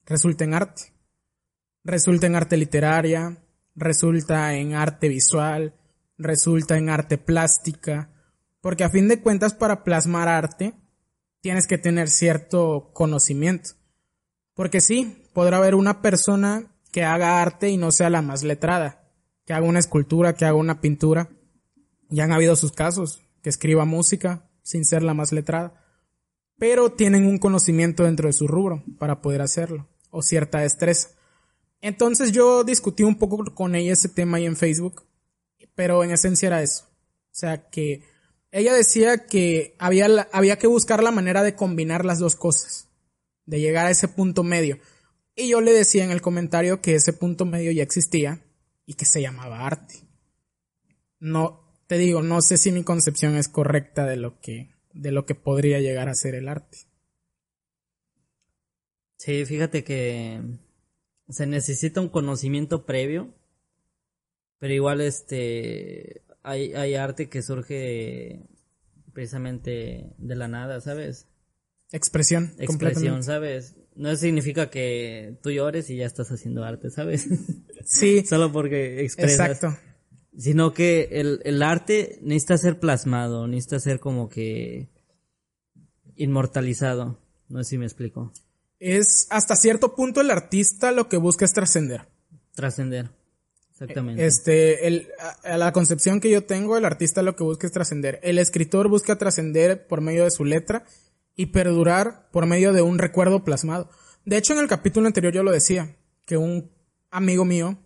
S1: resulta en arte. Resulta en arte literaria, resulta en arte visual, resulta en arte plástica, porque a fin de cuentas para plasmar arte tienes que tener cierto conocimiento. Porque sí, podrá haber una persona que haga arte y no sea la más letrada, que haga una escultura, que haga una pintura. Ya han habido sus casos, que escriba música sin ser la más letrada, pero tienen un conocimiento dentro de su rubro para poder hacerlo, o cierta destreza. Entonces yo discutí un poco con ella ese tema ahí en Facebook, pero en esencia era eso. O sea que ella decía que había, había que buscar la manera de combinar las dos cosas, de llegar a ese punto medio. Y yo le decía en el comentario que ese punto medio ya existía y que se llamaba arte. No, te digo, no sé si mi concepción es correcta de lo que, de lo que podría llegar a ser el arte.
S2: Sí, fíjate que se necesita un conocimiento previo, pero igual este hay, hay arte que surge precisamente de la nada, ¿sabes?
S1: Expresión.
S2: Expresión, ¿sabes? No significa que tú llores y ya estás haciendo arte, ¿sabes? [LAUGHS]
S1: Sí. [LAUGHS]
S2: Solo porque expresas. Exacto. Sino que el, el arte necesita ser plasmado, necesita ser como que inmortalizado. No sé si me explico
S1: es hasta cierto punto el artista lo que busca es trascender.
S2: Trascender. Exactamente.
S1: Este, el, a, la concepción que yo tengo, el artista lo que busca es trascender. El escritor busca trascender por medio de su letra y perdurar por medio de un recuerdo plasmado. De hecho, en el capítulo anterior yo lo decía, que un amigo mío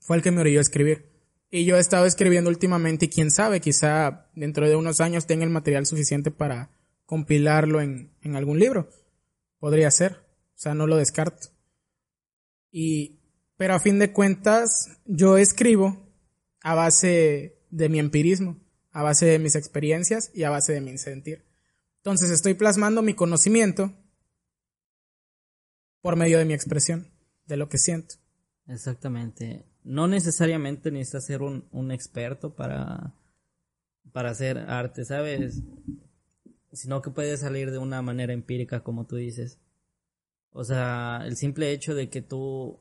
S1: fue el que me orilló a escribir. Y yo he estado escribiendo últimamente y quién sabe, quizá dentro de unos años tenga el material suficiente para compilarlo en, en algún libro. Podría ser. O sea, no lo descarto. Y, pero a fin de cuentas, yo escribo a base de mi empirismo, a base de mis experiencias y a base de mi sentir. Entonces estoy plasmando mi conocimiento por medio de mi expresión, de lo que siento.
S2: Exactamente. No necesariamente necesitas ser un, un experto para, para hacer arte, ¿sabes? Sino que puedes salir de una manera empírica, como tú dices. O sea, el simple hecho de que tú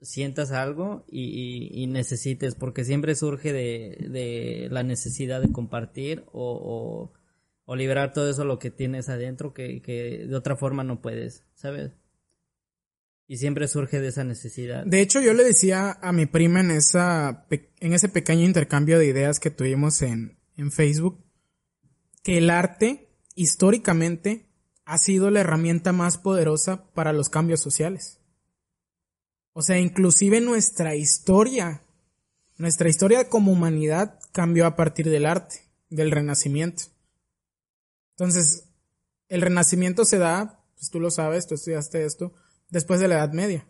S2: sientas algo y, necesites, porque siempre surge de, la necesidad de compartir o, o, liberar todo eso lo que tienes adentro que, de otra forma no puedes, ¿sabes? Y siempre surge de esa necesidad.
S1: De hecho, yo le decía a mi prima en esa en ese pequeño intercambio de ideas que tuvimos en, en Facebook que el arte históricamente ha sido la herramienta más poderosa para los cambios sociales. O sea, inclusive nuestra historia, nuestra historia como humanidad cambió a partir del arte, del renacimiento. Entonces, el renacimiento se da, pues tú lo sabes, tú estudiaste esto, después de la Edad Media.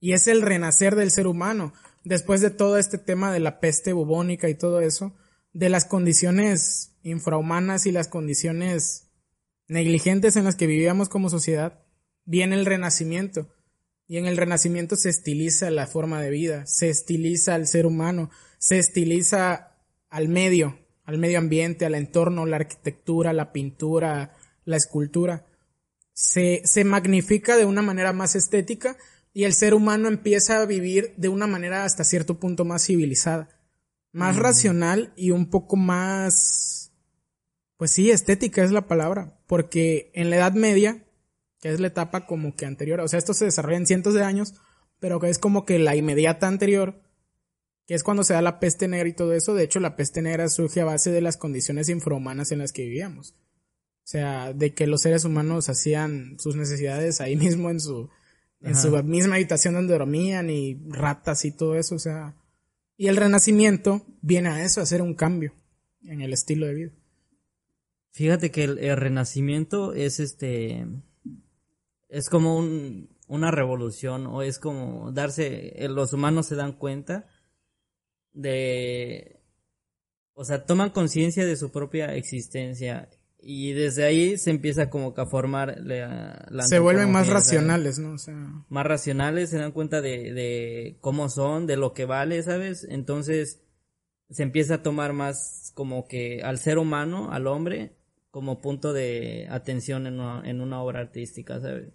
S1: Y es el renacer del ser humano, después de todo este tema de la peste bubónica y todo eso, de las condiciones infrahumanas y las condiciones negligentes en las que vivíamos como sociedad, viene el renacimiento. Y en el renacimiento se estiliza la forma de vida, se estiliza al ser humano, se estiliza al medio, al medio ambiente, al entorno, la arquitectura, la pintura, la escultura. Se, se magnifica de una manera más estética y el ser humano empieza a vivir de una manera hasta cierto punto más civilizada, más mm. racional y un poco más pues sí, estética es la palabra, porque en la Edad Media, que es la etapa como que anterior, o sea, esto se desarrolla en cientos de años, pero que es como que la inmediata anterior, que es cuando se da la peste negra y todo eso, de hecho la peste negra surge a base de las condiciones infrahumanas en las que vivíamos. O sea, de que los seres humanos hacían sus necesidades ahí [LAUGHS] mismo en su, en su misma habitación donde dormían y ratas y todo eso, o sea. Y el renacimiento viene a eso, a hacer un cambio en el estilo de vida.
S2: Fíjate que el, renacimiento es este. Es como un, una revolución, o es como darse. Los humanos se dan cuenta de. O sea, toman conciencia de su propia existencia y desde ahí se empieza como que a formar la,
S1: Se vuelven más racionales, ¿no? O sea...
S2: Más racionales, se dan cuenta de, de cómo son, de lo que vale, ¿sabes? Entonces se empieza a tomar más como que al ser humano, al hombre, como punto de atención en una, en una obra artística, ¿sabes?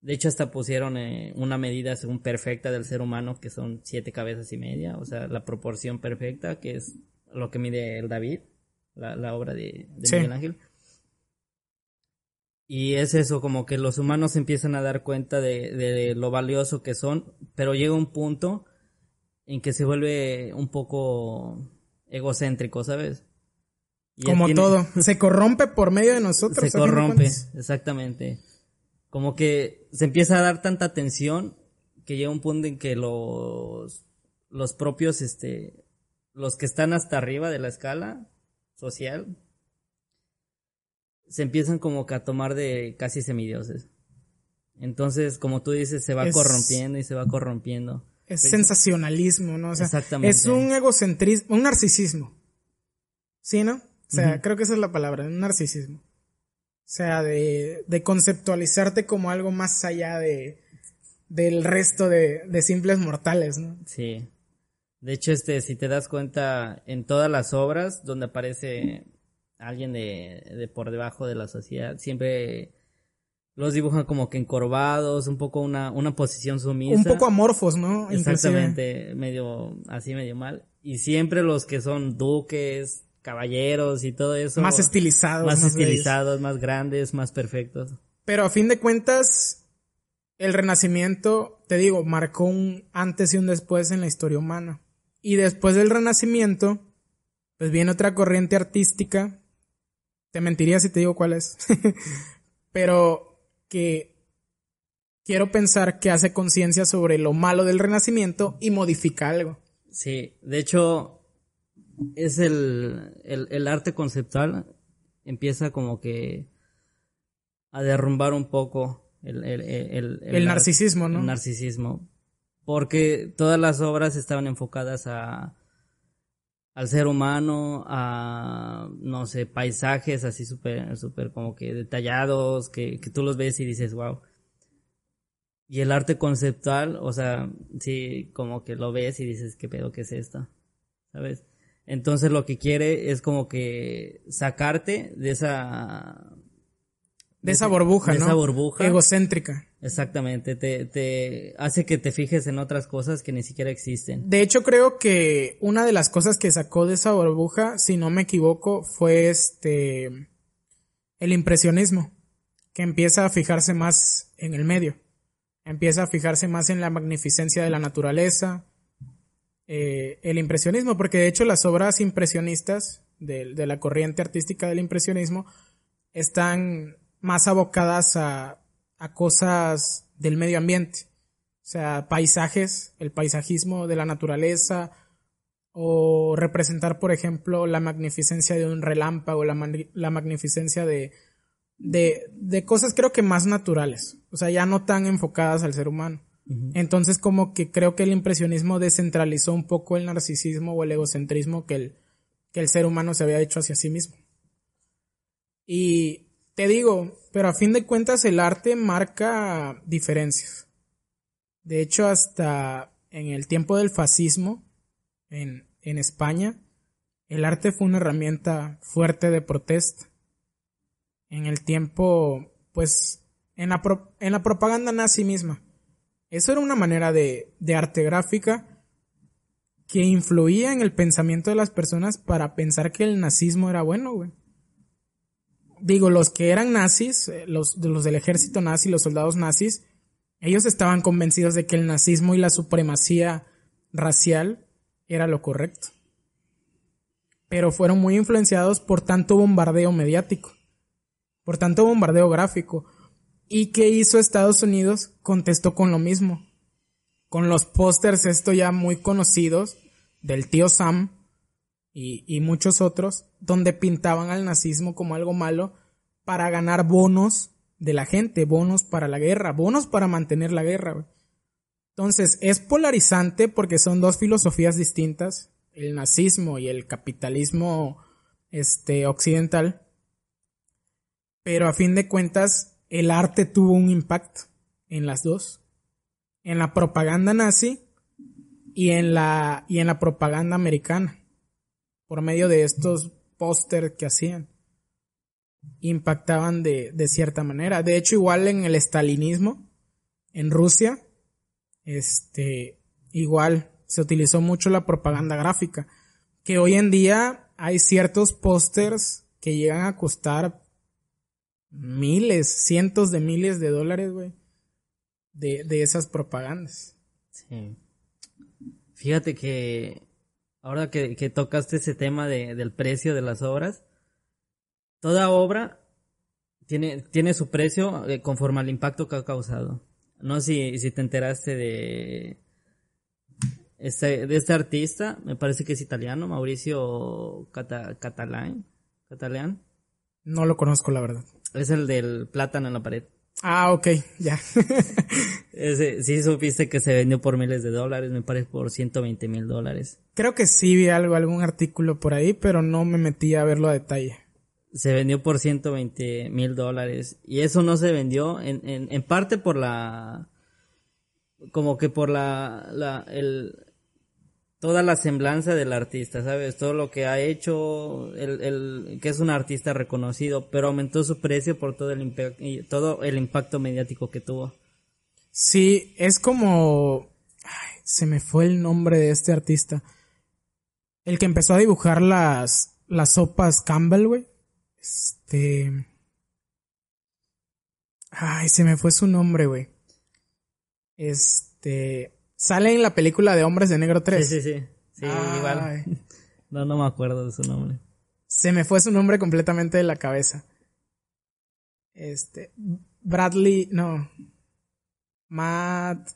S2: De hecho, hasta pusieron eh, una medida según perfecta del ser humano, que son siete cabezas y media, o sea, la proporción perfecta, que es lo que mide el David la, obra de, Miguel Ángel. Y es eso, como que los humanos empiezan a dar cuenta de, lo valioso que son, pero llega un punto en que se vuelve un poco egocéntrico, ¿sabes?
S1: Como todo, [LAUGHS] se corrompe por medio de nosotros.
S2: Se corrompe, exactamente. Como que se empieza a dar tanta atención que llega un punto en que los, los propios, este, los que están hasta arriba de la escala, social, se empiezan como que a tomar de casi semidioses. Entonces, como tú dices, se va corrompiendo y se va corrompiendo.
S1: Es sensacionalismo, ¿no? O sea, Exactamente. Es un egocentrismo, un narcisismo. ¿Sí, no? O sea, creo que esa es la palabra, narcisismo. O sea, de, de conceptualizarte como algo más allá de, del resto de, de simples mortales, ¿no?
S2: Sí. De hecho, este, si te das cuenta, en todas las obras donde aparece alguien de, de por debajo de la sociedad, siempre los dibujan como que encorvados, un poco una, una posición sumisa.
S1: Un poco amorfos, ¿no?
S2: Exactamente, medio, así medio mal. Y siempre los que son duques, caballeros y todo eso.
S1: Más estilizados.
S2: Más, estilizados, más grandes, más perfectos.
S1: Pero a fin de cuentas, el Renacimiento, te digo, marcó un antes y un después en la historia humana. Y después del Renacimiento, pues viene otra corriente artística. Te mentiría si te digo cuál es. [LAUGHS] Pero que quiero pensar que hace conciencia sobre lo malo del Renacimiento y modifica algo.
S2: Sí, de hecho, es el, el, arte conceptual. Empieza como que a derrumbar un poco el, el,
S1: el narcisismo, ¿no?
S2: El narcisismo porque todas las obras estaban enfocadas a al ser humano, a no sé, paisajes así súper, súper como que detallados, que, que tú los ves y dices, wow. Y el arte conceptual, o sea, sí, como que lo ves y dices, ¿qué pedo que es esto? ¿Sabes? Entonces lo que quiere es como que sacarte de esa...
S1: De esa burbuja,
S2: de
S1: ¿no?
S2: esa burbuja.
S1: Egocéntrica.
S2: Exactamente, te, te hace que te fijes en otras cosas que ni siquiera existen.
S1: De hecho, creo que una de las cosas que sacó de esa burbuja, si no me equivoco, fue este el impresionismo, que empieza a fijarse más en el medio, empieza a fijarse más en la magnificencia de la naturaleza, eh, el impresionismo, porque de hecho las obras impresionistas de, de la corriente artística del impresionismo están más abocadas a a cosas del medio ambiente. O sea, paisajes, el paisajismo de la naturaleza, o representar, por ejemplo, la magnificencia de un relámpago, la, la magnificencia de, de, de, cosas creo que más naturales, o sea, ya no tan enfocadas al ser humano. Entonces, como que creo que el impresionismo descentralizó un poco el narcisismo o el egocentrismo que el, que el ser humano se había hecho hacia sí mismo. Y te digo, pero a fin de cuentas el arte marca diferencias. De hecho, hasta en el tiempo del fascismo, en, en España, el arte fue una herramienta fuerte de protesta. En el tiempo, pues, en la, en la propaganda nazi misma. Eso era una manera de, arte gráfica que influía en el pensamiento de las personas para pensar que el nazismo era bueno, güey digo, los que eran nazis, eh, los, los del ejército nazi, los soldados nazis, ellos estaban convencidos de que el nazismo y la supremacía racial era lo correcto. Pero fueron muy influenciados por tanto bombardeo mediático. Por tanto, bombardeo gráfico. ¿Y qué hizo Estados Unidos? Contestó con lo mismo. Con los pósters, esto ya muy conocidos, del tío Sam y, y muchos otros, donde pintaban al nazismo como algo malo para ganar bonos de la gente, bonos para la guerra, bonos para mantener la guerra. Entonces, es polarizante porque son dos filosofías distintas, el nazismo y el capitalismo este occidental. Pero a fin de cuentas, el arte tuvo un impacto en las dos. En la propaganda nazi y en la, y en la propaganda americana. Por medio de estos póster que hacían. Impactaban de, de cierta manera. De hecho, igual en el estalinismo, en Rusia, este, igual se utilizó mucho la propaganda gráfica. Que hoy en día hay ciertos pósters que llegan a costar miles, cientos de miles de dólares, güey, de, de esas propagandas.
S2: Sí. Fíjate que ahora que, que tocaste ese tema de, del precio de las obras, toda obra tiene, tiene su precio eh, conforme al impacto que ha causado. No sé si, si te enteraste de este, de este artista, me parece que es italiano, Mauricio Cata, Catalán. Catalán.
S1: No lo conozco, la verdad.
S2: Es el del plátano en la pared.
S1: Ah, ok, ya. [LAUGHS]
S2: Ese, sí supiste que se vendió por miles de dólares, me parece por 120 mil dólares.
S1: Creo que sí vi algo, algún artículo por ahí, pero no me metí a verlo a detalle.
S2: Se vendió por 120 mil dólares. Y eso no se vendió en, en, en parte por la... Como que por la, la, el, toda la semblanza del artista, ¿sabes? Todo lo que ha hecho, el, el, que es un artista reconocido, pero aumentó su precio por todo el, todo el impacto mediático que tuvo.
S1: Sí, es como... Ay, se me fue el nombre de este artista. El que empezó a dibujar las, las sopas Campbell, güey. Este... Ay, se me fue su nombre, güey. Este... Sale en la película de Hombres de Negro 3.
S2: Sí, sí, sí. Sí, igual. No, no me acuerdo de su nombre.
S1: Se me fue su nombre completamente de la cabeza. Este. Bradley. No. Matt.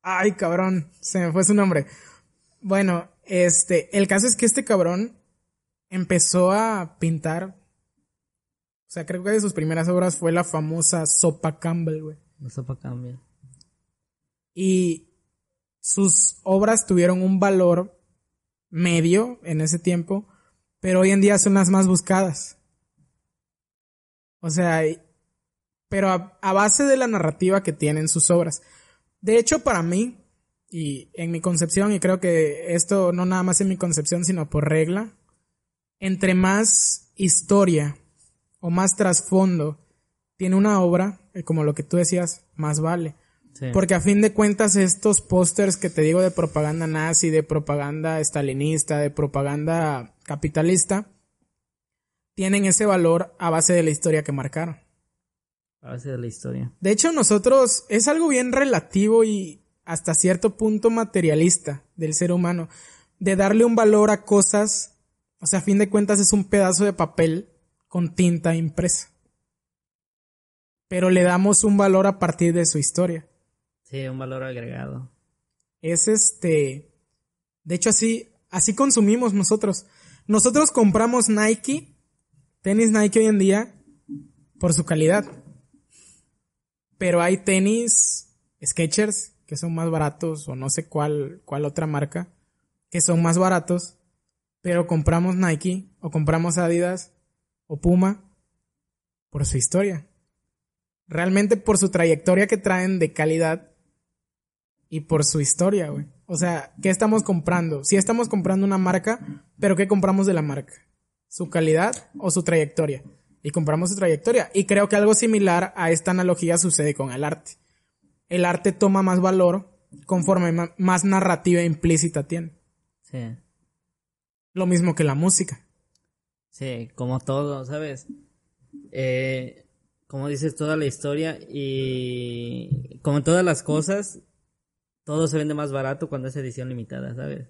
S1: Ay, cabrón. Se me fue su nombre. Bueno, este. El caso es que este cabrón empezó a pintar. O sea, creo que de sus primeras obras fue la famosa Sopa Campbell, güey.
S2: La sopa cambia.
S1: Y sus obras tuvieron un valor medio en ese tiempo, pero hoy en día son las más buscadas. O sea, pero a, a base de la narrativa que tienen sus obras. De hecho, para mí, y en mi concepción, y creo que esto no nada más en mi concepción, sino por regla, entre más historia o más trasfondo tiene una obra, eh, como lo que tú decías, más vale.
S2: Sí.
S1: Porque a fin de cuentas estos pósters que te digo de propaganda nazi, de propaganda estalinista, de propaganda capitalista, tienen ese valor a base de la historia que marcaron.
S2: A base de la historia.
S1: De hecho, nosotros es algo bien relativo y hasta cierto punto materialista del ser humano, de darle un valor a cosas, o sea, a fin de cuentas es un pedazo de papel con tinta impresa. Pero le damos un valor a partir de su historia.
S2: Sí, un valor agregado.
S1: es este de hecho así así consumimos nosotros. Nosotros compramos Nike tenis Nike hoy en día por su calidad. Pero hay tenis Skechers que son más baratos o no sé cuál cuál otra marca que son más baratos pero compramos Nike o compramos Adidas o Puma por su historia. Realmente por su trayectoria que traen de calidad y por su historia, güey. O sea, ¿qué estamos comprando? Sí estamos comprando una marca, pero ¿qué compramos de la marca? ¿Su calidad o su trayectoria? Y compramos su trayectoria. Y creo que algo similar a esta analogía sucede con el arte. El arte toma más valor conforme más narrativa implícita tiene.
S2: Sí.
S1: Lo mismo que la música.
S2: Sí, como todo, ¿sabes? Eh, como dices, toda la historia y como todas las cosas, todo se vende más barato cuando es edición limitada, ¿sabes?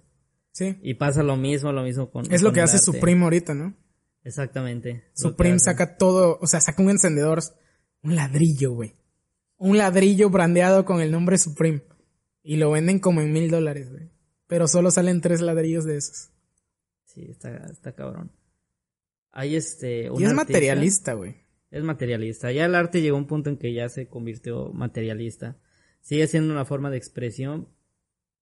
S1: Sí.
S2: Y pasa lo mismo, lo mismo con...
S1: Es lo
S2: con
S1: que hace. Supreme ahorita, ¿no?
S2: Exactamente.
S1: Supreme saca todo, o sea, saca un encendedor, un ladrillo, güey. Un ladrillo brandeado con el nombre Supreme. Y lo venden como en mil dólares, güey. Pero solo salen tres ladrillos de esos.
S2: Sí, está, está cabrón. Hay este.
S1: y es materialista, güey.
S2: Es materialista. Ya el arte llegó a un punto en que ya se convirtió materialista. Sigue siendo una forma de expresión,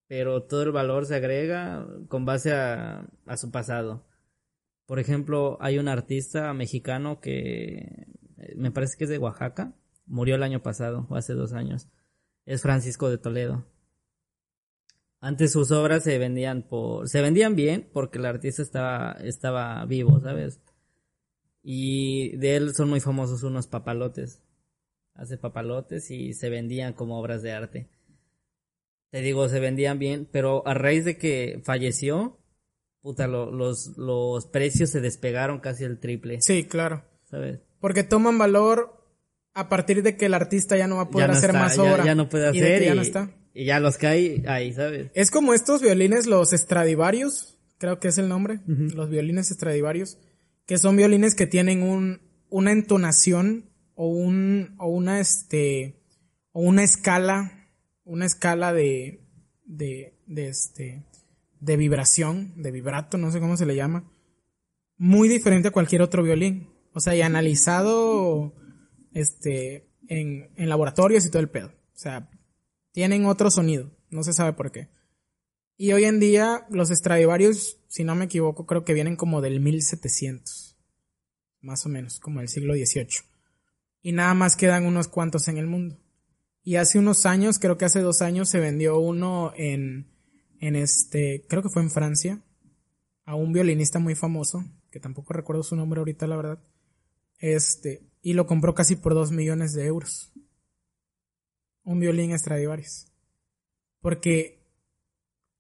S2: pero todo el valor se agrega con base a, su pasado. Por ejemplo, hay un artista mexicano que eh, me parece que es de Oaxaca, murió el año pasado o hace dos años. Es Francisco de Toledo. Antes sus obras se vendían por, se vendían bien porque el artista estaba, estaba vivo, ¿sabes? Y de él son muy famosos unos papalotes. Hace papalotes y se vendían como obras de arte. Te digo, se vendían bien, pero a raíz de que falleció, puta, los, los precios se despegaron casi el triple.
S1: Sí, claro. ¿Sabes? Porque toman valor a partir de que el artista ya no va a poder hacer más obra.
S2: Ya no puede hacer y, ya no está. y ya los cae ahí, ¿sabes?
S1: Es como estos violines, los Stradivarius, creo que es el nombre, los violines Stradivarius, que son violines que tienen un, una entonación o un, o una, este, o una escala, una escala de, de, de este, de vibración, de vibrato, no sé cómo se le llama, muy diferente a cualquier otro violín. O sea, y analizado, este, en, en laboratorios y todo el pedo. O sea, tienen otro sonido, no se sabe por qué. Y hoy en día los Stradivarius, si no me equivoco, creo que vienen como del 1700. Más o menos, como del siglo XVIII. Y nada más quedan unos cuantos en el mundo. Y hace unos años, creo que hace dos años, se vendió uno en, en este, creo que fue en Francia, a un violinista muy famoso, que tampoco recuerdo su nombre ahorita, la verdad. Este, y lo compró casi por dos millones de euros. Un violín Stradivarius. Porque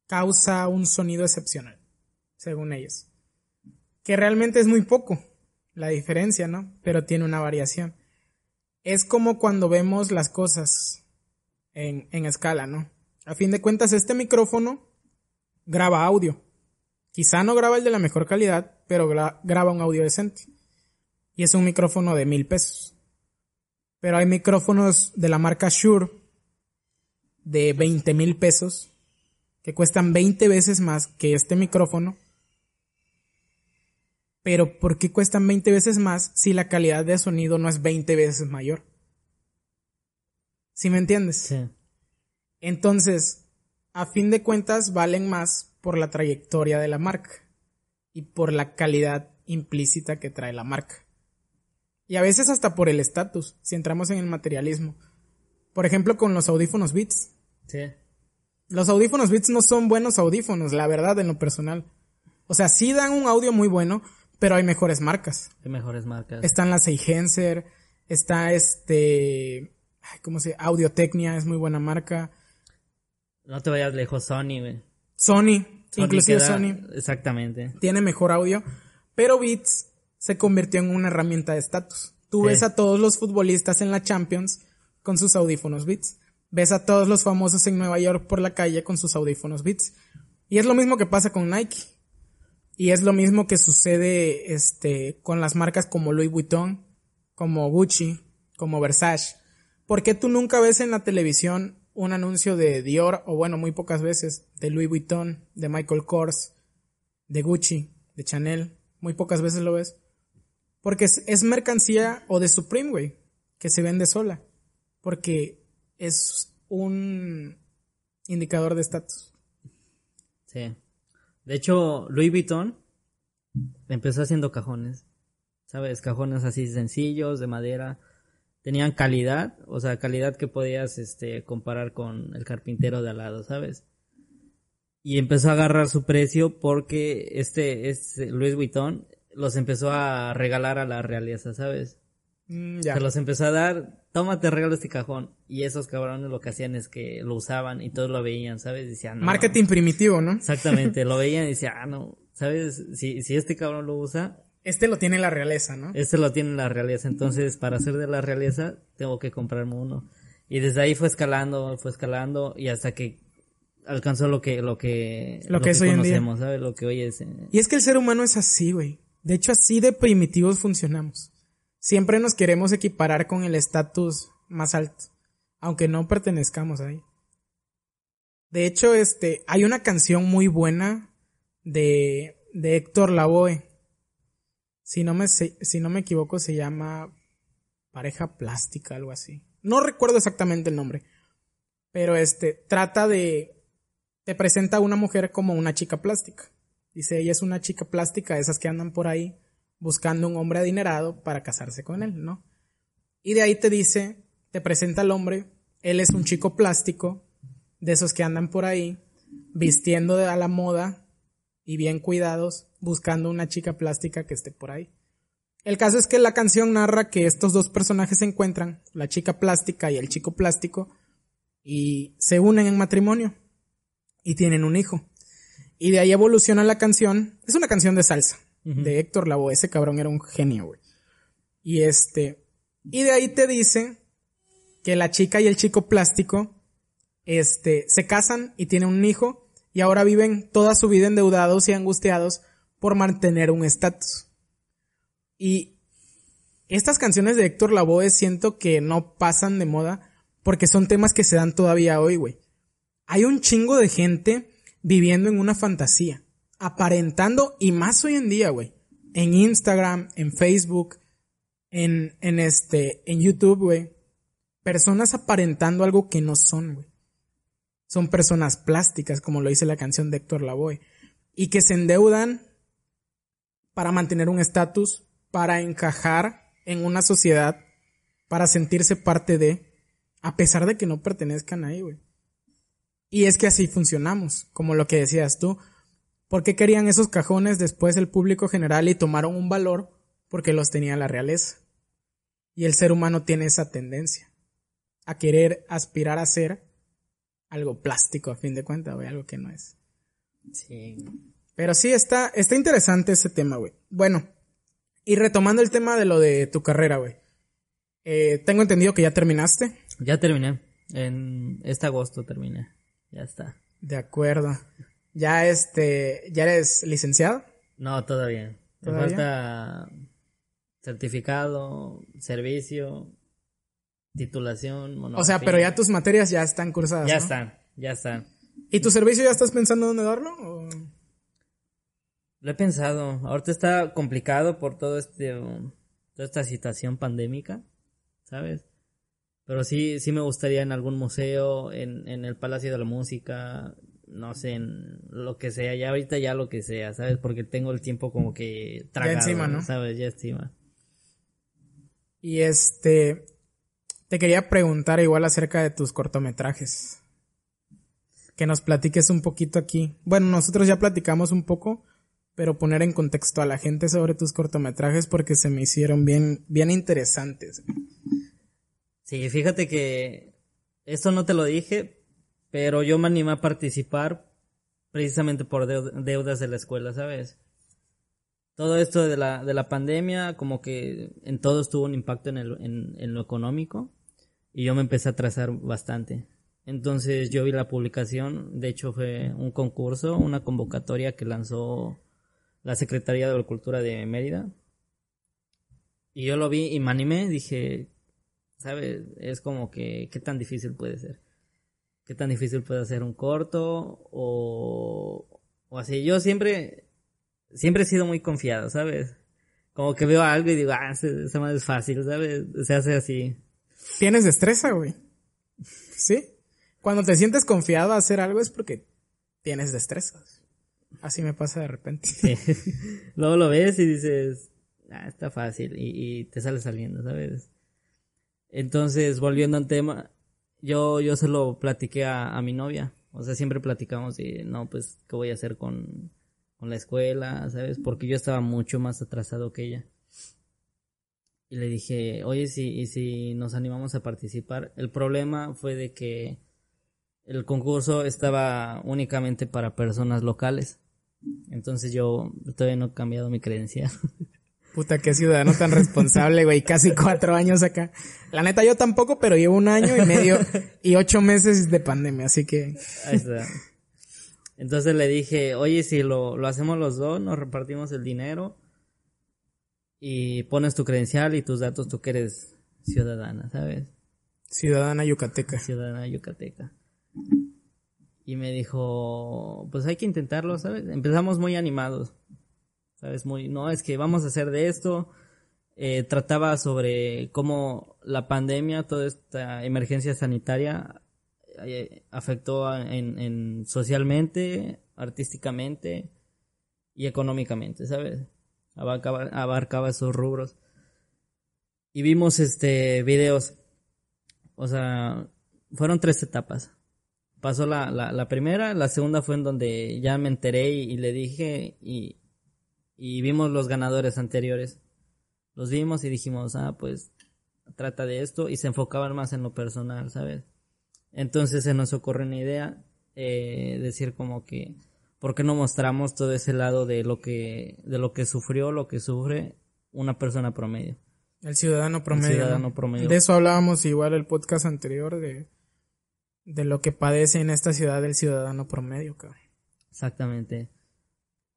S1: causa un sonido excepcional, según ellos. Que realmente es muy poco la diferencia, ¿no? Pero tiene una variación. Es como cuando vemos las cosas en, en escala, ¿no? A fin de cuentas, este micrófono graba audio. Quizá no graba el de la mejor calidad, pero graba un audio decente. Y es un micrófono de mil pesos. Pero hay micrófonos de la marca Shure de 20 mil pesos que cuestan 20 veces más que este micrófono. Pero ¿por qué cuestan 20 veces más si la calidad de sonido no es 20 veces mayor? ¿Sí me entiendes? Sí. Entonces, a fin de cuentas, valen más por la trayectoria de la marca y por la calidad implícita que trae la marca. Y a veces hasta por el estatus, si entramos en el materialismo. Por ejemplo, con los audífonos Beats. Sí. Los audífonos Beats no son buenos audífonos, la verdad, en lo personal. O sea, sí dan un audio muy bueno, pero hay mejores marcas.
S2: Hay mejores marcas.
S1: Están las Seigenser, está este, ¿cómo se? Audiotecnia es muy buena marca.
S2: No te vayas lejos, Sony, güey.
S1: Sony, inclusive Sony.
S2: Exactamente.
S1: Tiene mejor audio, pero Beats se convirtió en una herramienta de estatus. Tú ves a todos los futbolistas en la Champions con sus audífonos Beats. Ves a todos los famosos en Nueva York por la calle con sus audífonos Beats. Y es lo mismo que pasa con Nike. Y es lo mismo que sucede este, con las marcas como Louis Vuitton, como Gucci, como Versace. ¿Por qué tú nunca ves en la televisión un anuncio de Dior, o bueno, muy pocas veces, de Louis Vuitton, de Michael Kors, de Gucci, de Chanel? Muy pocas veces lo ves. Porque es, mercancía o de Supreme, güey, que se vende sola. Porque es un indicador de estatus.
S2: Sí. De hecho, Louis Vuitton empezó haciendo cajones. ¿Sabes? Cajones así sencillos, de madera. Tenían calidad, o sea, calidad que podías este, comparar con el carpintero de al lado, ¿sabes? Y empezó a agarrar su precio porque este, este Louis Vuitton los empezó a regalar a la realeza, ¿sabes? Mm, Se los empezó a dar, tómate, regalo este cajón. Y esos cabrones lo que hacían es que lo usaban y todos lo veían, ¿sabes? Decían,
S1: Marketing primitivo, ¿no?
S2: Exactamente, lo [LAUGHS] veían y decían, ah, no, ¿sabes? Si, si este cabrón lo usa.
S1: Este lo tiene la realeza, ¿no?
S2: Este lo tiene la realeza. Entonces, para hacer de la realeza, tengo que comprarme uno. Y desde ahí fue escalando, fue escalando y hasta que alcanzó lo que, lo que,
S1: lo, que, es hoy en día.
S2: ¿sabes? Lo que hoy es. Eh.
S1: Y es que el ser humano es así, güey De hecho, así de primitivos funcionamos. Siempre nos queremos equiparar con el estatus más alto, aunque no pertenezcamos ahí. De hecho, este, hay una canción muy buena de, de Héctor Lavoe. Si no me, si no me equivoco, se llama Pareja Plástica, algo así. No recuerdo exactamente el nombre. Pero este, trata de, te presenta a una mujer como una chica plástica. Dice, ella es una chica plástica, esas que andan por ahí buscando un hombre adinerado para casarse con él, ¿no? Y de ahí te dice, te presenta al hombre, él es un chico plástico, de esos que andan por ahí, vistiendo a la moda y bien cuidados, buscando una chica plástica que esté por ahí. El caso es que la canción narra que estos dos personajes se encuentran, la chica plástica y el chico plástico, y se unen en matrimonio y tienen un hijo. Y de ahí evoluciona la canción. Es una canción de salsa, de Héctor Lavoe. Ese cabrón era un genio, güey. Y este, y de ahí te dice que la chica y el chico plástico, este, se casan y tienen un hijo y ahora viven toda su vida endeudados y angustiados por mantener un estatus. Y estas canciones de Héctor Lavoe siento que no pasan de moda porque son temas que se dan todavía hoy, güey. Hay un chingo de gente viviendo en una fantasía, aparentando y más hoy en día, güey. En Instagram, en Facebook, en, en este, en YouTube, güey. Personas aparentando algo que no son, güey. Son personas plásticas, como lo dice la canción de Héctor Lavoe. Y que se endeudan para mantener un estatus, para encajar en una sociedad, para sentirse parte de, a pesar de que no pertenezcan ahí, güey. Y es que así funcionamos, como lo que decías tú. ¿Por qué querían esos cajones después el público general y tomaron un valor? Porque los tenía la realeza. Y el ser humano tiene esa tendencia a querer aspirar a ser algo plástico a fin de cuentas, güey, algo que no es. Sí. Pero sí, está, está interesante ese tema, güey. Bueno, y retomando el tema de lo de tu carrera, güey. Eh, tengo entendido que ya terminaste.
S2: Ya terminé. En este agosto terminé. Ya está.
S1: De acuerdo. ¿Ya este, ya eres licenciado?
S2: No, todavía. Me falta certificado, servicio, titulación.
S1: O sea, pero ya tus materias ya están cursadas.
S2: Ya están, ya están.
S1: ¿Y tu servicio ya estás pensando dónde darlo? O?
S2: Lo he pensado. Ahorita está complicado por todo este, toda esta situación pandémica, ¿sabes? Pero sí, sí me gustaría en algún museo, en, en el Palacio de la Música, no sé, en lo que sea, ya ahorita ya lo que sea, ¿sabes? Porque tengo el tiempo como que tragado, ya encima, ¿no? ¿sabes? Ya encima.
S1: Y este, te quería preguntar igual acerca de tus cortometrajes. Que nos platiques un poquito aquí. Bueno, nosotros ya platicamos un poco, pero poner en contexto a la gente sobre tus cortometrajes porque se me hicieron bien, bien interesantes.
S2: Sí, fíjate que esto no te lo dije, pero yo me animé a participar precisamente por deudas de la escuela, ¿sabes? Todo esto de la, de la pandemia, como que en todo tuvo un impacto en, el, en lo económico y yo me empecé a trazar bastante. Entonces yo vi la publicación, de hecho fue un concurso, una convocatoria que lanzó la Secretaría de la Cultura de Mérida. Y yo lo vi y me animé, dije, ¿sabes? Es como que, ¿qué tan difícil puede ser? ¿Qué tan difícil puede ser un corto? O, o así. Yo siempre, siempre he sido muy confiado, ¿sabes? Como que veo algo y digo, ah, ese, más es fácil, ¿sabes? Se hace así.
S1: Tienes destreza, güey. ¿Sí? Cuando te sientes confiado a hacer algo es porque tienes destreza. Así me pasa de repente. [LAUGHS]
S2: Luego lo ves y dices, ah, está fácil y, te sale saliendo, ¿sabes? Entonces, volviendo al tema, yo, yo se lo platiqué a, mi novia. O sea, siempre platicamos y no, pues, ¿qué voy a hacer con, con la escuela? ¿Sabes? Porque yo estaba mucho más atrasado que ella. Y le dije, oye, si, y si nos animamos a participar. El problema fue de que el concurso estaba únicamente para personas locales. Entonces yo todavía no he cambiado mi credencial. [LAUGHS]
S1: Puta, qué ciudadano tan responsable, güey. Casi cuatro años acá. La neta, yo tampoco, pero llevo un año y medio y ocho meses de pandemia, así que. Ahí está.
S2: Entonces le dije, oye, si lo, lo hacemos los dos, nos repartimos el dinero. y pones tu credencial y tus datos, tú que eres ciudadana, ¿sabes?
S1: Ciudadana yucateca.
S2: Ciudadana yucateca. Y me dijo, pues hay que intentarlo, ¿sabes? Empezamos muy animados, ¿sabes? Muy, no, es que vamos a hacer de esto. Eh, trataba sobre cómo la pandemia, toda esta emergencia sanitaria eh, afectó en, en socialmente, artísticamente y económicamente, ¿sabes? Abarcaba, abarcaba esos rubros. Y vimos este videos. O sea, fueron tres etapas. Pasó la, la, la primera, la segunda fue en donde ya me enteré y, le dije y, y vimos los ganadores anteriores. Los vimos y dijimos, ah, pues trata de esto y se enfocaban más en lo personal, ¿sabes? Entonces se nos ocurre una idea, eh, decir como que ¿por qué no mostramos todo ese lado de lo que, de lo que sufrió, lo que sufre una persona promedio?
S1: El ciudadano promedio.
S2: El ciudadano promedio.
S1: De eso hablábamos igual el podcast anterior de, de lo que padece en esta ciudad el ciudadano promedio, cabrón.
S2: Exactamente.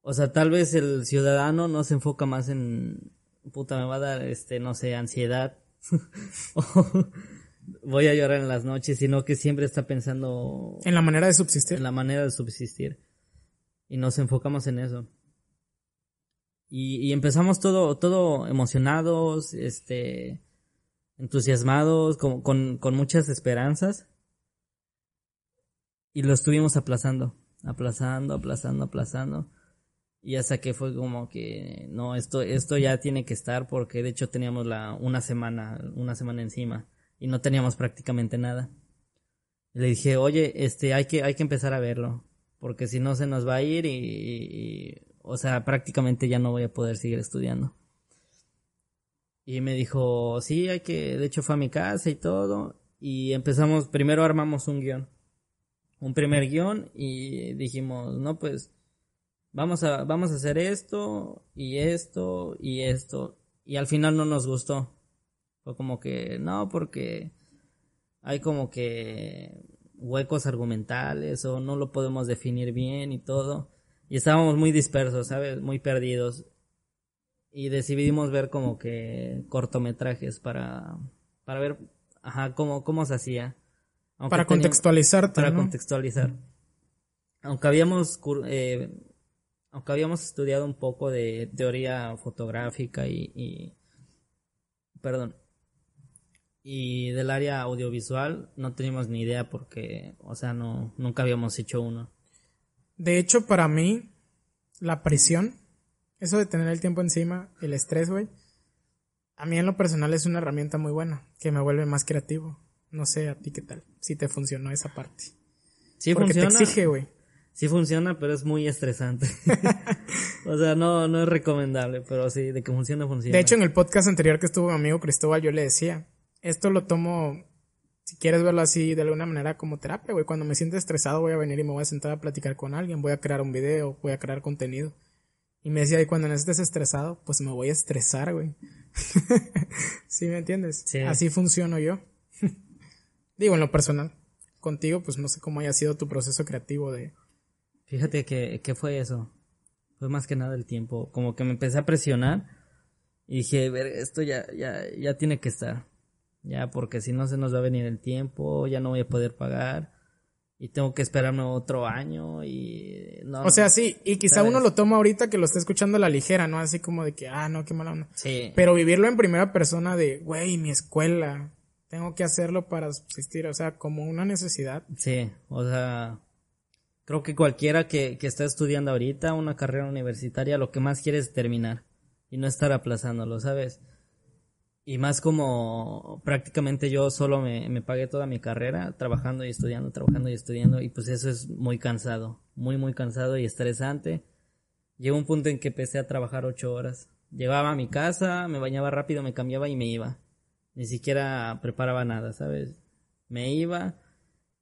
S2: O sea, tal vez el ciudadano no se enfoca más en puta me va a dar este no sé, ansiedad. [LAUGHS] voy a llorar en las noches, sino que siempre está pensando
S1: en la manera de subsistir.
S2: En la manera de subsistir y nos enfocamos en eso. Y, empezamos todo, todo emocionados, este, entusiasmados, con, con, con muchas esperanzas. Y lo estuvimos aplazando, aplazando, aplazando, aplazando. Y hasta que fue como que, no, esto, esto ya tiene que estar porque de hecho teníamos la, una semana, una semana encima y no teníamos prácticamente nada. le dije, oye, este, hay que, hay que empezar a verlo porque si no se nos va a ir y, o sea, prácticamente ya no voy a poder seguir estudiando. Y me dijo, sí, hay que, de hecho fue a mi casa y todo, y empezamos, primero armamos un guion, un primer guion, y dijimos, no, pues, vamos a, vamos a hacer esto, y esto, y esto, y al final no nos gustó. Fue como que, no, porque hay como que huecos argumentales o no lo podemos definir bien y todo. Y estábamos muy dispersos, ¿sabes? Muy perdidos. Y decidimos ver como que cortometrajes para, para ver, ajá, cómo, cómo se hacía.
S1: para contextualizar.
S2: Para contextualizar. Aunque habíamos, eh, aunque habíamos estudiado un poco de teoría fotográfica y, y perdón, y del área audiovisual no teníamos ni idea porque, o sea, no, nunca habíamos hecho uno.
S1: De hecho, para mí, la presión, eso de tener el tiempo encima, el estrés, güey, a mí en lo personal es una herramienta muy buena, que me vuelve más creativo. No sé a ti qué tal, si te funcionó esa parte.
S2: Sí Porque funciona. te exige, güey. Sí funciona, pero es muy estresante. [LAUGHS] [LAUGHS] o sea, no, no es recomendable, pero sí, de que funciona, funciona.
S1: De hecho, en el podcast anterior que estuvo mi amigo Cristóbal, yo le decía, esto lo tomo, si quieres verlo así de alguna manera como terapia, güey. Cuando me siento estresado voy a venir y me voy a sentar a platicar con alguien, voy a crear un video, voy a crear contenido. Y me decía, y cuando no estés estresado, pues me voy a estresar, güey. [LAUGHS] ¿Sí me entiendes? Sí. Así funciono yo. Digo, en lo personal. Contigo, pues no sé cómo haya sido tu proceso creativo de...
S2: Fíjate que, que fue eso. Fue más que nada el tiempo. Como que me empecé a presionar y dije, ver, esto ya, ya, ya tiene que estar ya porque si no se nos va a venir el tiempo, ya no voy a poder pagar y tengo que esperarme otro año y no.
S1: O sea, sí, y quizá uno lo toma ahorita que lo está escuchando a la ligera, ¿no? Así como de que, ah, no, qué mala onda.
S2: Sí.
S1: Pero vivirlo en primera persona de, güey, mi escuela, tengo que hacerlo para subsistir, o sea, como una necesidad.
S2: Sí, o sea, creo que cualquiera que, que está estudiando ahorita una carrera universitaria, lo que más quiere es terminar y no estar aplazándolo, ¿sabes? Y más como prácticamente yo solo me, me, pagué toda mi carrera trabajando y estudiando, trabajando y estudiando y pues eso es muy cansado, muy muy cansado y estresante. Llegó un punto en que empecé a trabajar ocho horas. Llegaba a mi casa, me bañaba rápido, me cambiaba y me iba. Ni siquiera preparaba nada, ¿sabes? Me iba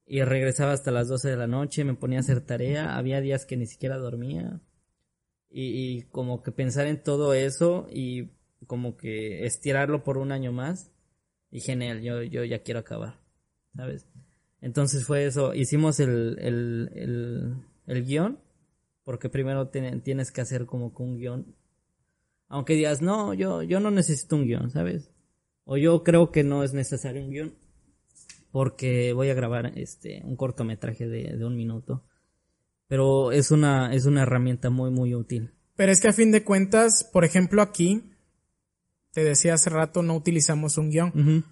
S2: y regresaba hasta las doce de la noche, me ponía a hacer tarea, había días que ni siquiera dormía. Y, y como que pensar en todo eso y como que estirarlo por un año más. Y genial, yo, yo ya quiero acabar, ¿sabes? Entonces fue eso, hicimos el, el, el, el guion, porque primero tienes que hacer como que un guion Aunque digas, no, yo, yo no necesito un guion, ¿sabes? O yo creo que no es necesario un guion. Porque voy a grabar este un cortometraje de, de un minuto. Pero es una, es una herramienta muy, muy útil.
S1: Pero es que a fin de cuentas, por ejemplo, aquí, te decía hace rato, no utilizamos un guion.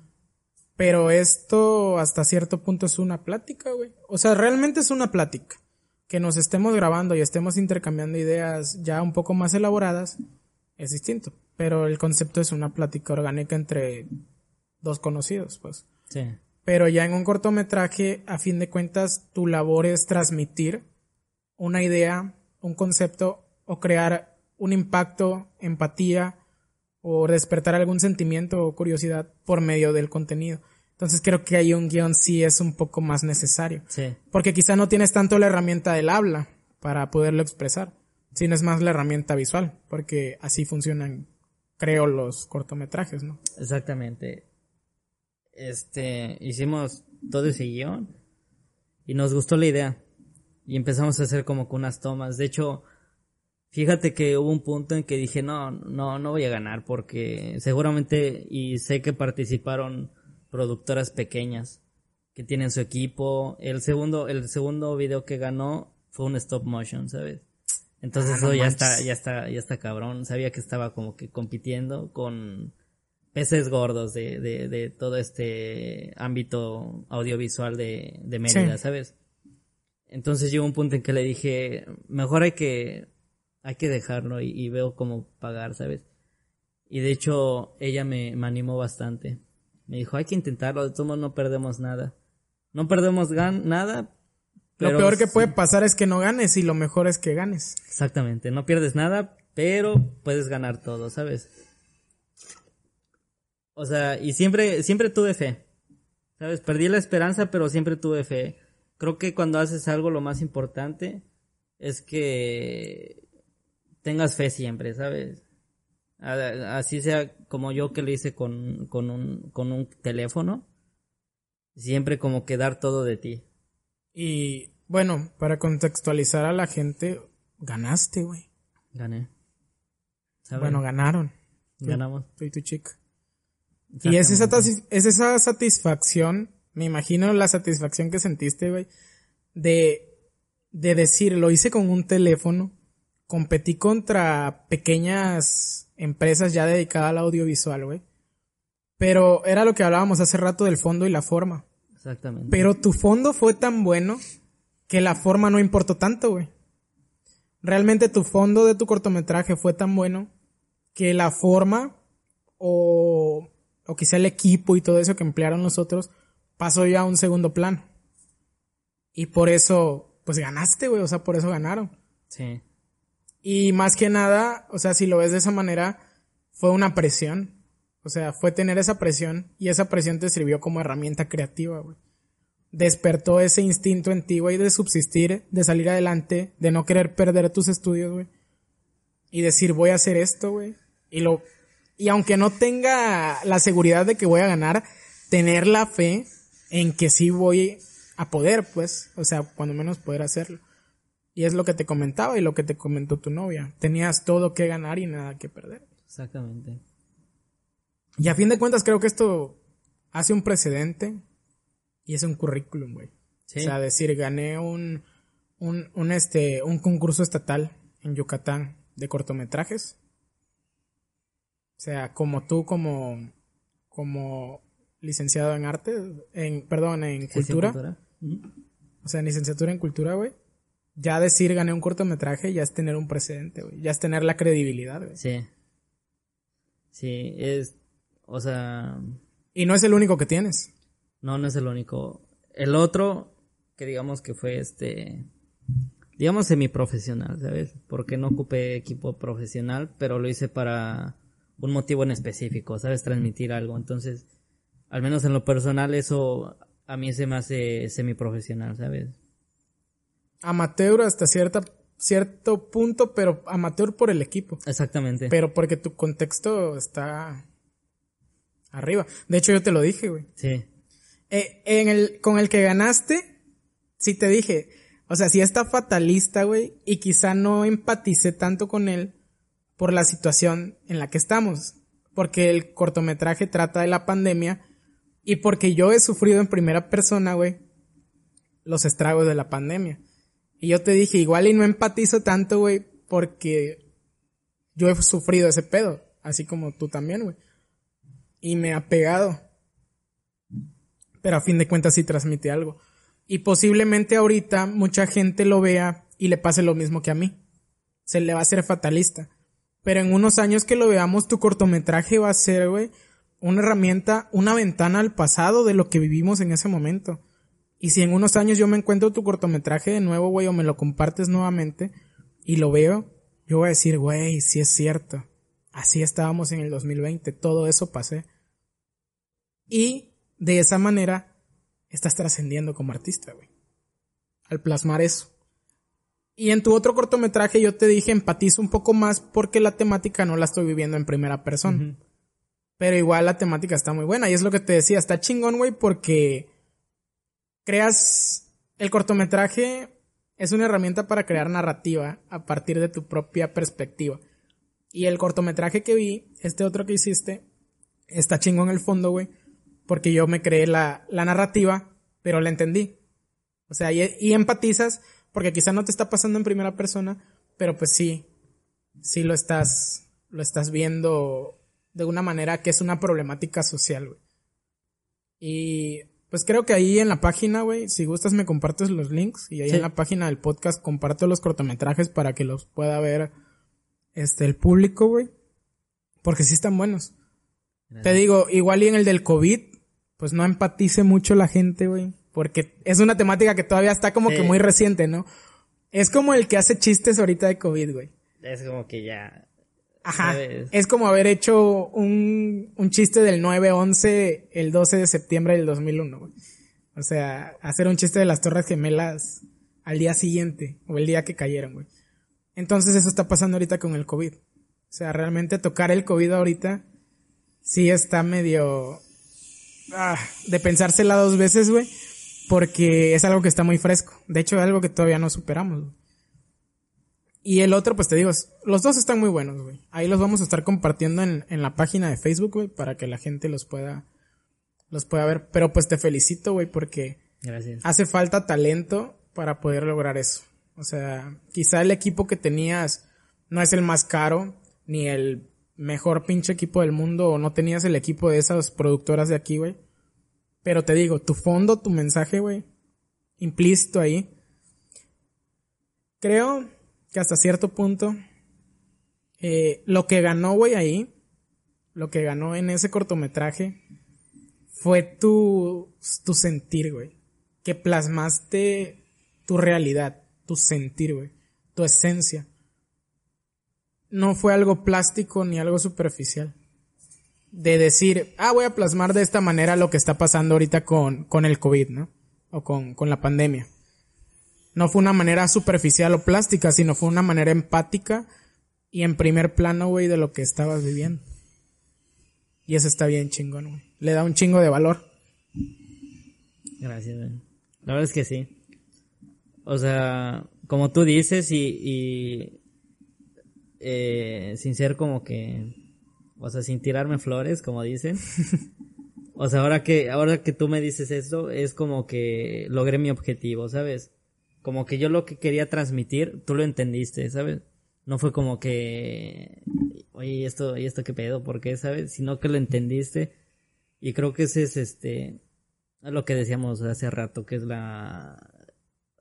S1: Pero esto hasta cierto punto es una plática, güey. O sea, realmente es una plática. Que nos estemos grabando y estemos intercambiando ideas ya un poco más elaboradas es distinto. Pero el concepto es una plática orgánica entre dos conocidos, pues.
S2: Sí.
S1: Pero ya en un cortometraje, a fin de cuentas, tu labor es transmitir una idea, un concepto o crear un impacto, empatía o despertar algún sentimiento o curiosidad por medio del contenido. Entonces creo que ahí un guion sí es un poco más necesario.
S2: Sí.
S1: Porque quizá no tienes tanto la herramienta del habla para poderlo expresar, sino es más la herramienta visual, porque así funcionan, creo, los cortometrajes, ¿no?
S2: Exactamente. Este, hicimos todo ese guion y nos gustó la idea y empezamos a hacer como que unas tomas. De hecho, fíjate que hubo un punto en que dije, no, no, no voy a ganar porque seguramente y sé que participaron productoras pequeñas que tienen su equipo. El segundo, el segundo video que ganó fue un stop motion, ¿sabes? Entonces
S1: Ah, no
S2: eso ya está, ya está, ya está cabrón. Sabía que estaba como que compitiendo con peces gordos de, de, de todo este ámbito audiovisual de, de Mérida,
S1: Sí.
S2: ¿sabes? Entonces llegó un punto en que le dije, mejor hay que, hay que dejarlo y, y veo cómo pagar, ¿sabes? Y de hecho ella me, me animó bastante. Me dijo, hay que intentarlo, de todos modos no perdemos nada. No perdemos gan nada.
S1: Lo
S2: pero
S1: peor que
S2: sí-
S1: puede pasar es que no ganes y lo mejor es que ganes.
S2: Exactamente, no pierdes nada, pero puedes ganar todo, ¿sabes? O sea, y siempre, siempre tuve fe. ¿Sabes? Perdí la esperanza, pero siempre tuve fe. Creo que cuando haces algo lo más importante es que tengas fe siempre, ¿sabes? Así sea como yo que lo hice con, con, un, con un teléfono. Siempre como que dar todo de ti.
S1: Y bueno, para contextualizar a la gente, ganaste, güey.
S2: Gané.
S1: Bueno, ganaron.
S2: ganamos.
S1: Tú y tu chica. Y es esa, es esa satisfacción, me imagino la satisfacción que sentiste, güey, de, de decir, lo hice con un teléfono, competí contra pequeñas empresas ya dedicadas al audiovisual, güey. Pero era lo que hablábamos hace rato del fondo y la forma.
S2: Exactamente.
S1: Pero tu fondo fue tan bueno que la forma no importó tanto, güey. Realmente tu fondo de tu cortometraje fue tan bueno que la forma o, o quizá el equipo y todo eso que emplearon los otros pasó ya a un segundo plano. Y por eso, pues ganaste, güey. O sea, por eso ganaron.
S2: Sí.
S1: Y más que nada, o sea, si lo ves de esa manera, fue una presión. O sea, fue tener esa presión y esa presión te sirvió como herramienta creativa, güey. Despertó ese instinto en ti, güey, de subsistir, de salir adelante, de no querer perder tus estudios, güey. Y decir, voy a hacer esto, güey. Y lo, y aunque no tenga la seguridad de que voy a ganar, tener la fe en que sí voy a poder, pues, o sea, cuando menos poder hacerlo. Y es lo que te comentaba y lo que te comentó tu novia. Tenías todo que ganar y nada que perder.
S2: Exactamente.
S1: Y a fin de cuentas creo que esto hace un precedente y es un currículum, güey.
S2: Sí.
S1: O sea, decir, gané un, un, un, este, un concurso estatal en Yucatán de cortometrajes. O sea, como tú, como, como licenciado en arte, en, perdón, en cultura, o sea, en licenciatura en cultura, güey. Ya decir gané un cortometraje ya es tener un precedente, güey. Ya es tener la credibilidad, güey.
S2: Sí. Sí, es, o sea,
S1: Y no es el único que tienes.
S2: no, no es el único. El otro, que digamos que fue este, digamos semiprofesional, ¿sabes? Porque no ocupé equipo profesional, pero lo hice para un motivo en específico, ¿sabes? Transmitir algo. Entonces, al menos en lo personal, eso a mí se me hace semiprofesional, ¿sabes?
S1: Amateur hasta cierta, cierto punto, pero amateur por el equipo.
S2: Exactamente.
S1: Pero porque tu contexto está arriba. De hecho, yo te lo dije, güey.
S2: Sí,
S1: Eh, en el, con el que ganaste, sí te dije. O sea, sí está fatalista, güey. Y quizá no empaticé tanto con él. Por la situación en la que estamos. Porque el cortometraje trata de la pandemia y porque yo he sufrido en primera persona, güey, los estragos de la pandemia. Y yo te dije, igual y no empatizo tanto, güey, porque yo he sufrido ese pedo, así como tú también, güey. Y me ha pegado. Pero a fin de cuentas sí transmite algo. Y posiblemente ahorita mucha gente lo vea y le pase lo mismo que a mí. Se le va a hacer fatalista. Pero en unos años que lo veamos, tu cortometraje va a ser, güey, una herramienta, una ventana al pasado de lo que vivimos en ese momento. Y si en unos años yo me encuentro tu cortometraje de nuevo, güey, o me lo compartes nuevamente y lo veo, yo voy a decir, güey, sí es cierto. Así estábamos en el 2020, todo eso pasé. Y de esa manera estás trascendiendo como artista, güey. Al plasmar eso. Y en tu otro cortometraje yo te dije empatizo un poco más porque la temática no la estoy viviendo en primera persona. Pero igual la temática está muy buena y es lo que te decía, está chingón, güey, porque creas el cortometraje es una herramienta para crear narrativa a partir de tu propia perspectiva. Y el cortometraje que vi, este otro que hiciste, está chingón en el fondo, güey, porque yo me creé la, la narrativa, pero la entendí. O sea, y, y empatizas, porque quizá no te está pasando en primera persona, pero pues sí, sí lo estás, lo estás viendo de una manera que es una problemática social, güey. Y pues creo que ahí en la página, güey, si gustas me compartes los links y ahí en la página del podcast comparto los cortometrajes para que los pueda ver este el público, güey. Porque sí están buenos. Te digo, igual y en el del COVID, pues no empatice mucho la gente, güey, porque es una temática que todavía está como que muy reciente, ¿no? Es como el que hace chistes ahorita de COVID, güey.
S2: Es como que ya
S1: Ajá. Es como haber hecho un, un chiste del 9-11 el 12 de septiembre del 2001, güey. O sea, hacer un chiste de las Torres Gemelas al día siguiente o el día que cayeron, güey. Entonces eso está pasando ahorita con el COVID. O sea, realmente tocar el COVID ahorita sí está medio ah, de pensársela dos veces, güey, porque es algo que está muy fresco. De hecho, es algo que todavía no superamos. Güey. Y el otro, pues te digo, los dos están muy buenos, güey. Ahí los vamos a estar compartiendo en, en la página de Facebook, güey, para que la gente los pueda, los pueda ver. Pero pues te felicito, güey, porque hace falta talento para poder lograr eso. O sea, quizá el equipo que tenías no es el más caro, ni el mejor pinche equipo del mundo, o no tenías el equipo de esas productoras de aquí, güey. Pero te digo, tu fondo, tu mensaje, güey, implícito ahí. Creo que hasta cierto punto eh, lo que ganó, güey, ahí, lo que ganó en ese cortometraje fue tu, tu sentir, güey. Que plasmaste tu realidad, tu sentir, güey, tu esencia. No fue algo plástico ni algo superficial. De decir, ah, voy a plasmar de esta manera lo que está pasando ahorita con, con el COVID, ¿no? O con, con la pandemia no fue una manera superficial o plástica, sino fue una manera empática y en primer plano, güey, de lo que estabas viviendo. Y eso está bien chingón, güey. Le da un chingo de valor.
S2: Gracias, güey. La verdad es que sí. O sea, como tú dices y, y eh, sin ser como que, o sea, sin tirarme flores, como dicen. [LAUGHS] o sea, ahora que, ahora que tú me dices esto, es como que logré mi objetivo, ¿sabes? como que yo lo que quería transmitir, tú lo entendiste, ¿sabes? No fue como que, oye, esto, y esto qué pedo, ¿por qué, sabes? Sino que lo entendiste. Y creo que ese es este, lo que decíamos hace rato, que es la,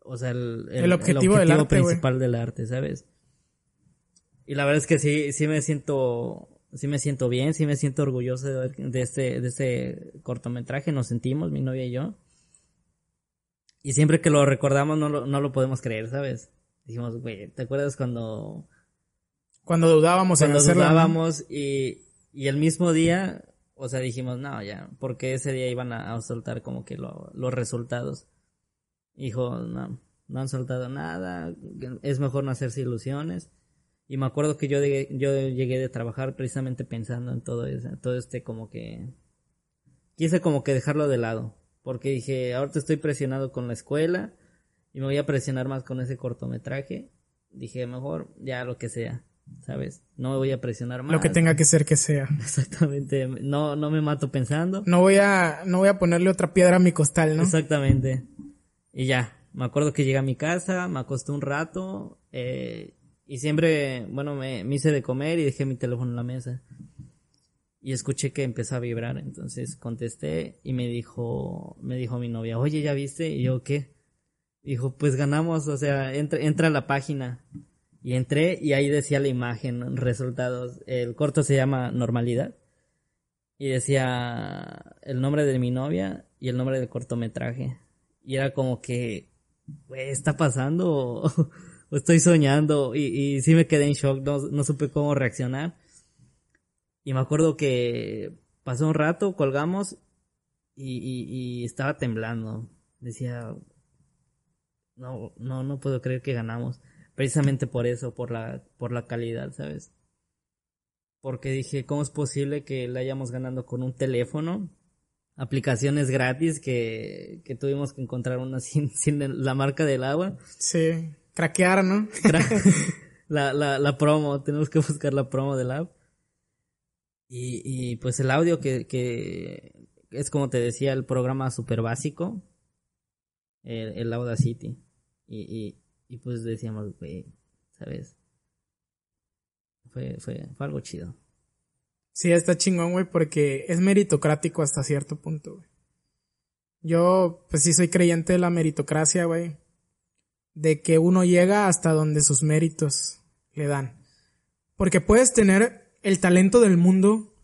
S2: o sea, el,
S1: el, objetivo, del arte,
S2: principal del arte, ¿sabes? Y la verdad es que sí, sí me siento, sí me siento bien, sí me siento orgulloso de, de este, de este cortometraje, nos sentimos, mi novia y yo. Y siempre que lo recordamos no lo, no lo podemos creer, ¿sabes? Dijimos, güey, ¿te acuerdas cuando...
S1: Cuando dudábamos
S2: cuando en hacerlo? dudábamos y, y el mismo día, o sea, dijimos, no, ya, porque ese día iban a, soltar como que los resultados. Dijo, no, no han soltado nada, es mejor no hacerse ilusiones. Y me acuerdo que yo, yo llegué de trabajar precisamente pensando en todo eso, todo este como que... Quise como que dejarlo de lado porque dije, ahorita estoy presionado con la escuela y me voy a presionar más con ese cortometraje. Dije, mejor ya lo que sea. ¿sabes? No me voy a presionar más.
S1: Lo que tenga que ser que sea. [LAUGHS]
S2: Exactamente, no, no me mato pensando.
S1: No voy a, no voy a ponerle otra piedra a mi costal, ¿no?
S2: Exactamente. Y ya, me acuerdo que llegué a mi casa, me acosté un rato, eh, y siempre, bueno, me, me hice de comer y dejé mi teléfono en la mesa. Y escuché que empezó a vibrar, entonces contesté y me dijo, me dijo mi novia, oye, ¿ya viste? Y yo, ¿qué? Dijo, pues ganamos, o sea, entra, entra a la página. Y entré y ahí decía la imagen, resultados. El corto se llama Normalidad. Y decía el nombre de mi novia y el nombre del cortometraje. Y era como que, güey, ¿está pasando? [LAUGHS] O estoy soñando. Y, y sí me quedé en shock, no, no supe cómo reaccionar. Y me acuerdo que pasó un rato, colgamos y, y, y estaba temblando. Decía, no, no, no puedo creer que ganamos. Precisamente por eso, por la, por la calidad, ¿sabes? Porque dije, ¿cómo es posible que la hayamos ganando con un teléfono? Aplicaciones gratis que, que tuvimos que encontrar una [LAUGHS] sin, sin la marca del agua.
S1: Sí, craquear, ¿no? [LAUGHS]
S2: la, la, la promo, tenemos que buscar la promo del app. Y, y pues el audio que, que es como te decía, el programa super básico, el, el Audacity. Y, y, y pues decíamos, güey, ¿sabes? Fue, fue, fue algo chido.
S1: Sí, está chingón, güey, porque es meritocrático hasta cierto punto, güey. Yo, pues sí soy creyente de la meritocracia, güey. De que uno llega hasta donde sus méritos le dan. Porque puedes tener el talento del mundo,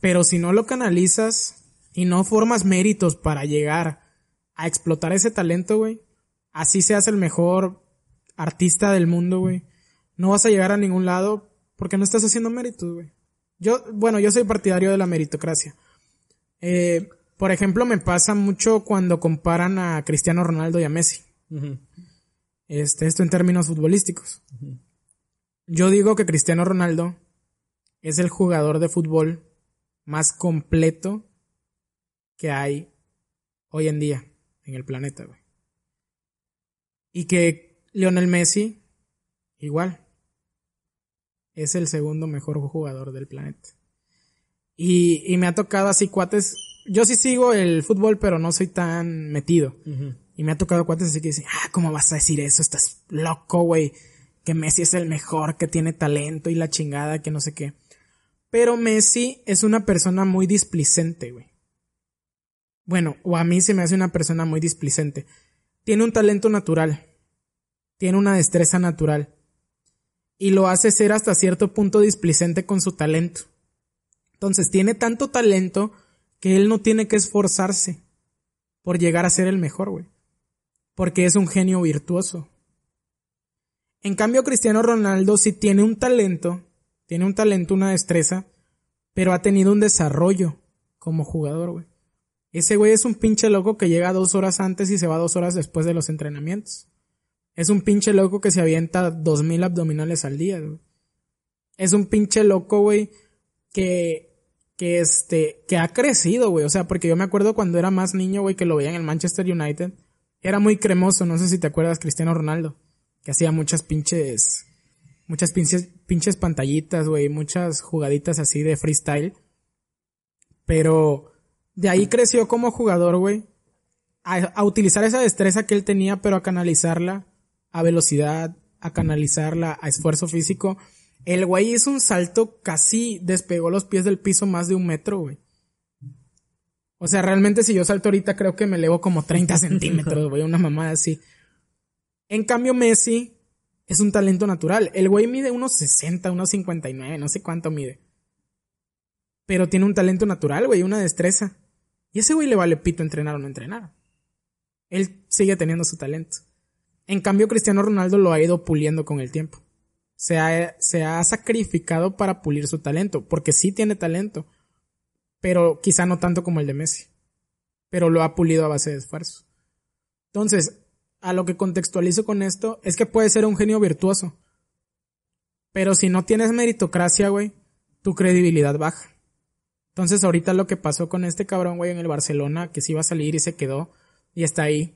S1: pero si no lo canalizas y no formas méritos para llegar a explotar ese talento, güey, así seas el mejor artista del mundo, güey, no vas a llegar a ningún lado porque no estás haciendo méritos, güey. Yo, bueno, yo soy partidario de la meritocracia. Eh, por ejemplo, me pasa mucho cuando comparan a Cristiano Ronaldo y a Messi. Este, esto en términos futbolísticos. Yo digo que Cristiano Ronaldo es el jugador de fútbol más completo que hay hoy en día en el planeta, güey. Y que Lionel Messi, igual, es el segundo mejor jugador del planeta. Y, y me ha tocado así cuates. Yo sí sigo el fútbol, pero no soy tan metido. Y me ha tocado cuates así que dicen, ah, ¿cómo vas a decir eso? Estás loco, güey. Que Messi es el mejor, que tiene talento y la chingada, que no sé qué. Pero Messi es una persona muy displicente, güey. Bueno, o a mí se me hace una persona muy displicente. Tiene un talento natural. Tiene una destreza natural. Y lo hace ser hasta cierto punto displicente con su talento. Entonces tiene tanto talento que él no tiene que esforzarse por llegar a ser el mejor, güey. Porque es un genio virtuoso. En cambio, Cristiano Ronaldo sí tiene un talento, tiene un talento, una destreza, pero ha tenido un desarrollo como jugador, güey. Ese güey es un pinche loco que llega dos horas antes y se va dos horas después de los entrenamientos. Es un pinche loco que se avienta dos mil abdominales al día, güey. Es un pinche loco, güey, que que este, que ha crecido, güey. O sea, porque yo me acuerdo cuando era más niño, güey, que lo veía en el Manchester United. Era muy cremoso, no sé si te acuerdas, Cristiano Ronaldo. Que hacía muchas pinches, muchas pinches, pinches pantallitas, güey, muchas jugaditas así de freestyle. Pero de ahí creció como jugador, güey. A, a utilizar esa destreza que él tenía, pero a canalizarla a velocidad, a canalizarla a esfuerzo físico el güey hizo un salto, casi despegó los pies del piso más de un metro, güey. O sea, realmente si yo salto ahorita creo que me elevo como 30 [LAUGHS] centímetros, güey, una mamada así. En cambio, Messi es un talento natural. El güey mide unos 60, unos 59, no sé cuánto mide. Pero tiene un talento natural, güey, una destreza. Y ese güey le vale pito entrenar o no entrenar. Él sigue teniendo su talento. En cambio, Cristiano Ronaldo lo ha ido puliendo con el tiempo se ha, se ha sacrificado para pulir su talento, porque sí tiene talento, pero quizá no tanto como el de Messi, pero lo ha pulido a base de esfuerzo. Entonces, a lo que contextualizo con esto es que puede ser un genio virtuoso, pero si no tienes meritocracia, güey, tu credibilidad baja. Entonces ahorita lo que pasó con este cabrón, güey, en el Barcelona, que se iba a salir y se quedó, y está ahí,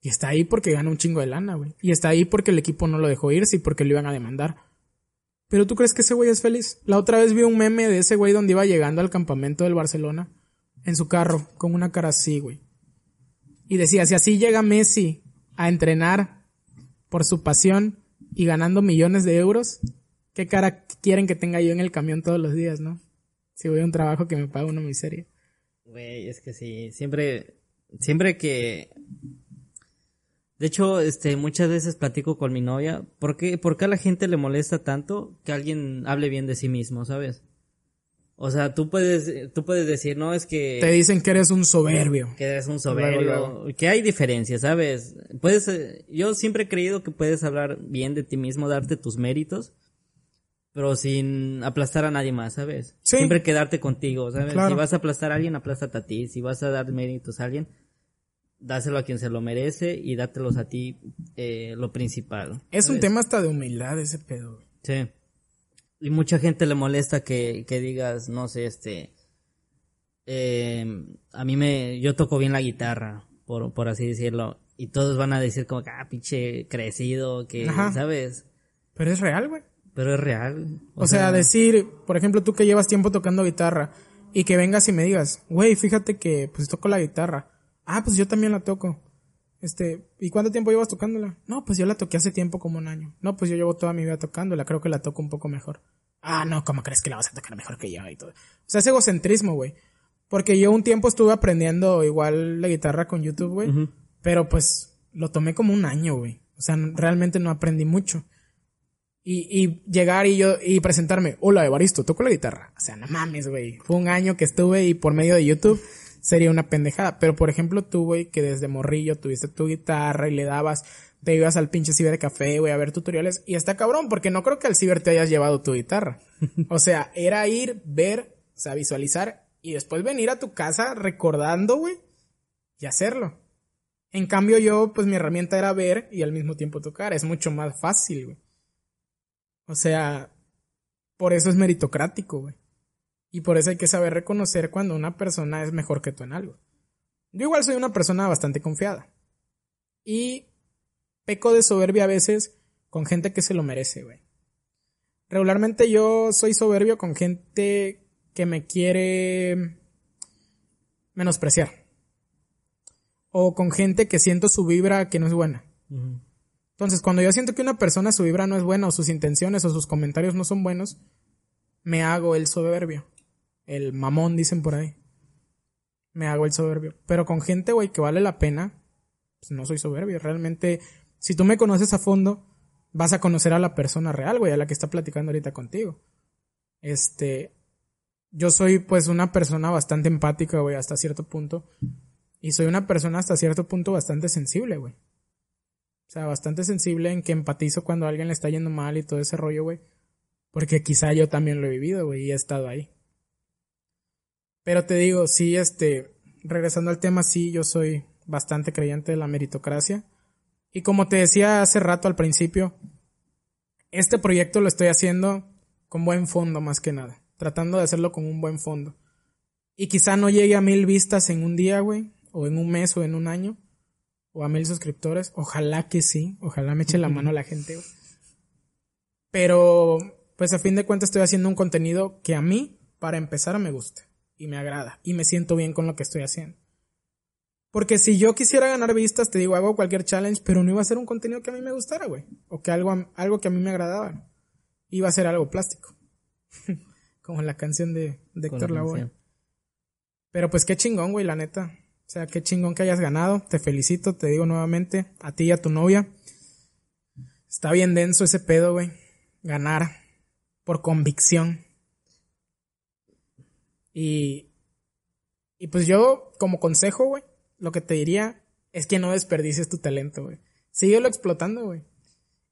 S1: y está ahí porque gana un chingo de lana, güey. Y está ahí porque el equipo no lo dejó irse y porque lo iban a demandar. Pero tú crees que ese güey es feliz? La otra vez vi un meme de ese güey donde iba llegando al campamento del Barcelona en su carro, con una cara así, güey. Y decía, si así llega Messi a entrenar por su pasión y ganando millones de euros, ¿qué cara quieren que tenga yo en el camión todos los días, no? Si voy a un trabajo que me paga una miseria.
S2: Güey, es que sí, siempre, siempre que... De hecho, este, muchas veces platico con mi novia, ¿por qué, ¿por qué a la gente le molesta tanto que alguien hable bien de sí mismo, sabes? O sea, tú puedes, tú puedes decir, no, es que...
S1: Te dicen que eres un soberbio.
S2: Que eres un soberbio. Que hay diferencias, ¿sabes? Puedes, yo siempre he creído que puedes hablar bien de ti mismo, darte tus méritos, pero sin aplastar a nadie más, ¿sabes? Siempre quedarte contigo, ¿sabes? Si vas a aplastar a alguien, aplástate a ti. Si vas a dar méritos a alguien, dáselo a quien se lo merece y dátelos a ti eh, lo principal.
S1: Es un tema hasta de humildad ese pedo.
S2: Sí. Y mucha gente le molesta que, que digas, no sé, este... Eh, a mí me... Yo toco bien la guitarra, por, por así decirlo. Y todos van a decir como que, ah, pinche crecido, que, ¿sabes?
S1: Pero es real, güey.
S2: Pero es real.
S1: O, sea, decir, por ejemplo, tú que llevas tiempo tocando guitarra y que vengas y me digas, güey, fíjate que pues toco la guitarra. Ah, pues yo también la toco. Este, ¿y cuánto tiempo llevas tocándola? No, pues yo la toqué hace tiempo como un año. No, pues yo llevo toda mi vida tocándola, creo que la toco un poco mejor. Ah, no, ¿cómo crees que la vas a tocar mejor que yo y todo? O sea, es egocentrismo, güey. Porque yo un tiempo estuve aprendiendo igual la guitarra con YouTube, güey. Pero pues lo tomé como un año, güey. O sea, realmente no aprendí mucho. Y, y llegar y yo, y presentarme, hola Evaristo, toco la guitarra. O sea, no mames, güey. Fue un año que estuve y por medio de YouTube sería una pendejada. Pero por ejemplo tú, güey, que desde morrillo tuviste tu guitarra y le dabas, te ibas al pinche ciber de café, güey, a ver tutoriales. Y está cabrón, porque no creo que al ciber te hayas llevado tu guitarra. [LAUGHS] o sea, era ir, ver, o sea, visualizar y después venir a tu casa recordando, güey, y hacerlo. En cambio yo, pues mi herramienta era ver y al mismo tiempo tocar. Es mucho más fácil, güey. O sea, por eso es meritocrático, güey. Y por eso hay que saber reconocer cuando una persona es mejor que tú en algo. Yo igual soy una persona bastante confiada. Y peco de soberbia a veces con gente que se lo merece, güey. Regularmente yo soy soberbio con gente que me quiere menospreciar. O con gente que siento su vibra que no es buena. Entonces, cuando yo siento que una persona su vibra no es buena o sus intenciones o sus comentarios no son buenos, me hago el soberbio. El mamón, dicen por ahí. Me hago el soberbio. Pero con gente, güey, que vale la pena, pues no soy soberbio. Realmente, si tú me conoces a fondo, vas a conocer a la persona real, güey, a la que está platicando ahorita contigo. Este, yo soy pues una persona bastante empática, güey, hasta cierto punto. Y soy una persona hasta cierto punto bastante sensible, güey. O sea, bastante sensible en que empatizo cuando alguien le está yendo mal y todo ese rollo, güey. Porque quizá yo también lo he vivido, güey, y he estado ahí. Pero te digo, sí, este, regresando al tema, sí, yo soy bastante creyente de la meritocracia. Y como te decía hace rato al principio, este proyecto lo estoy haciendo con buen fondo más que nada. Tratando de hacerlo con un buen fondo. Y quizá no llegue a mil vistas en un día, güey, o en un mes o en un año o a mil suscriptores. Ojalá que sí. Ojalá me eche la mano la gente. Pero, pues a fin de cuentas estoy haciendo un contenido que a mí, para empezar, me gusta. Y me agrada. Y me siento bien con lo que estoy haciendo. Porque si yo quisiera ganar vistas, te digo, hago cualquier challenge, pero no iba a ser un contenido que a mí me gustara, güey. O que algo, algo que a mí me agradaba. Iba a ser algo plástico. [LAUGHS] Como la canción de, de Héctor Lavoe. Pero pues qué chingón, güey, la neta. O sea, qué chingón que hayas ganado. Te felicito, te digo nuevamente, a ti y a tu novia. Está bien denso ese pedo, güey. Ganar por convicción. Y, y pues yo, como consejo, güey, lo que te diría es que no desperdicies tu talento, güey. Síguelo explotando, güey.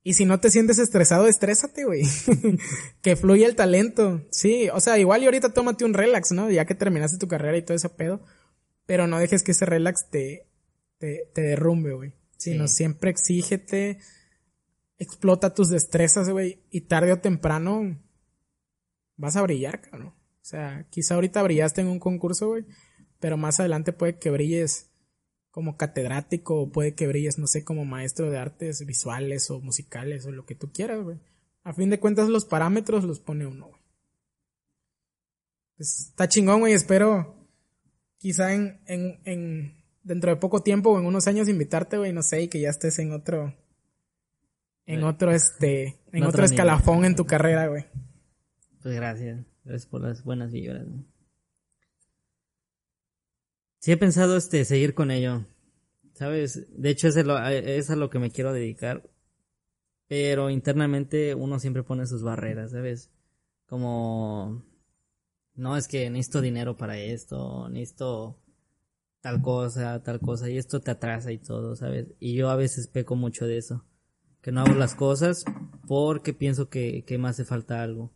S1: Y si no te sientes estresado, estrésate, güey. [LAUGHS] que fluya el talento. Sí, o sea, igual y ahorita tómate un relax, ¿no? Ya que terminaste tu carrera y todo ese pedo. Pero no dejes que ese relax te, te, te derrumbe, güey. Sino siempre exígete, explota tus destrezas, güey. Y tarde o temprano vas a brillar, cabrón. O sea, quizá ahorita brillaste en un concurso, güey. Pero más adelante puede que brilles como catedrático o puede que brilles, no sé, como maestro de artes visuales o musicales o lo que tú quieras, güey. A fin de cuentas, los parámetros los pone uno, güey. Pues, está chingón, güey. Espero quizá en, en, en, dentro de poco tiempo o en unos años invitarte, güey, no sé, y que ya estés en otro, en otro, este, en otro, escalafón en tu carrera, güey.
S2: Pues gracias. Gracias por las buenas vibras. Sí he pensado este seguir con ello. ¿Sabes? De hecho es, es a lo que me quiero dedicar. Pero internamente uno siempre pone sus barreras, ¿sabes? Como no es que necesito dinero para esto, necesito tal cosa, tal cosa, y esto te atrasa y todo, ¿sabes? Y yo a veces peco mucho de eso, que no hago las cosas porque pienso que, que me hace falta algo.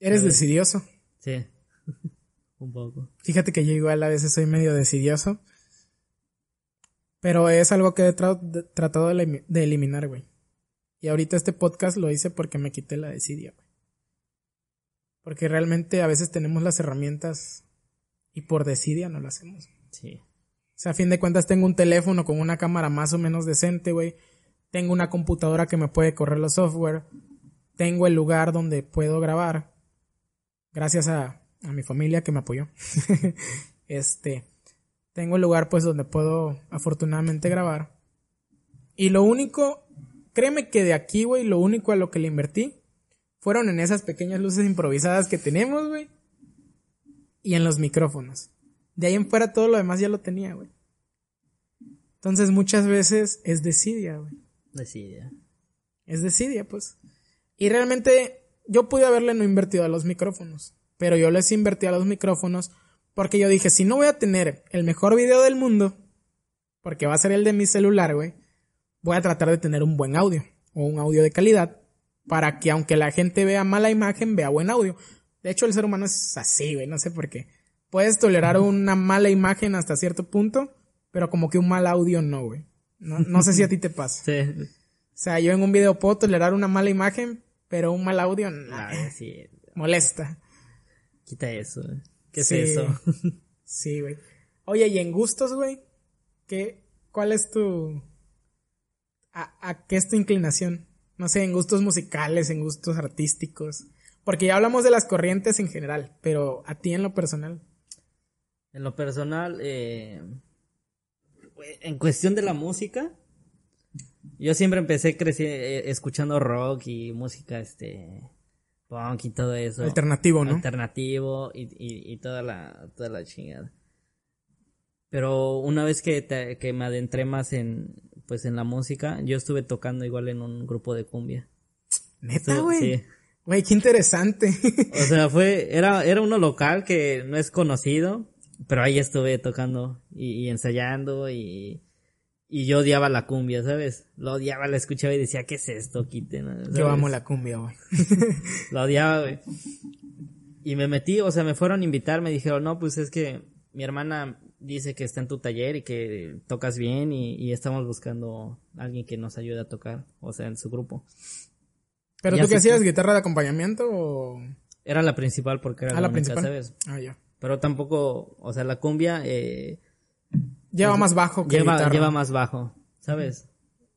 S1: ¿Eres decidioso?
S2: Sí, [LAUGHS] un poco.
S1: Fíjate que yo igual a veces soy medio decidioso, pero es algo que he tratado de eliminar, güey. Y ahorita este podcast lo hice porque me quité la decidia, güey. Porque realmente a veces tenemos las herramientas y por desidia no lo hacemos.
S2: Sí.
S1: O sea, a fin de cuentas tengo un teléfono con una cámara más o menos decente, güey. Tengo una computadora que me puede correr los software. Tengo el lugar donde puedo grabar. Gracias a, a mi familia que me apoyó. [LAUGHS] este. Tengo el lugar pues donde puedo afortunadamente grabar. Y lo único, créeme que de aquí, güey, lo único a lo que le invertí fueron en esas pequeñas luces improvisadas que tenemos, güey. Y en los micrófonos. De ahí en fuera todo lo demás ya lo tenía, güey. Entonces muchas veces es desidia, güey.
S2: Desidia.
S1: Es desidia, pues. Y realmente yo pude haberle no invertido a los micrófonos. Pero yo les invertí a los micrófonos porque yo dije, si no voy a tener el mejor video del mundo, porque va a ser el de mi celular, güey, voy a tratar de tener un buen audio o un audio de calidad para que aunque la gente vea mala imagen, vea buen audio. De hecho, el ser humano es así, güey, no sé por qué. Puedes tolerar una mala imagen hasta cierto punto, pero como que un mal audio no, güey. No, sé si a ti te pasa. [LAUGHS]
S2: Sí.
S1: O sea, yo en un video puedo tolerar una mala imagen, pero un mal audio no.
S2: sí.
S1: Molesta.
S2: Quita eso. ¿Qué es eso? [LAUGHS]
S1: sí, güey. Oye, y en gustos, güey, ¿qué, ¿cuál es tu... A, ¿A qué es tu inclinación? No sé, en gustos musicales, en gustos artísticos. Porque ya hablamos de las corrientes en general, pero a ti en lo personal.
S2: En lo personal, eh, en cuestión de la música, yo siempre empecé creciendo, eh, escuchando rock y música, este, punk y todo eso.
S1: Alternativo, ¿no?
S2: Alternativo y, y, toda la, toda la chingada. Pero una vez que, que me adentré más en, pues en la música, yo estuve tocando igual en un grupo de cumbia.
S1: Neta, güey. Sí. Güey, qué interesante.
S2: o sea, fue, [LAUGHS] era, era uno local que no es conocido, pero ahí estuve tocando y, ensayando y, y yo odiaba la cumbia, ¿sabes? Lo odiaba, la escuchaba y decía, ¿qué es esto? Quiten.
S1: Yo amo la cumbia, güey. [LAUGHS]
S2: lo odiaba, güey. Y me metí, o sea, me fueron a invitar, me dijeron, no, pues es que mi hermana dice que está en tu taller y que tocas bien y, estamos buscando a alguien que nos ayude a tocar, o sea, en su grupo.
S1: ¿Pero tú qué hacías? ¿Guitarra de acompañamiento o...?
S2: Era la principal porque era
S1: ah, la, principal. ¿sabes?
S2: Ah, ya. Pero tampoco, o sea, la cumbia... Eh,
S1: lleva más bajo
S2: que lleva, lleva más bajo, ¿sabes?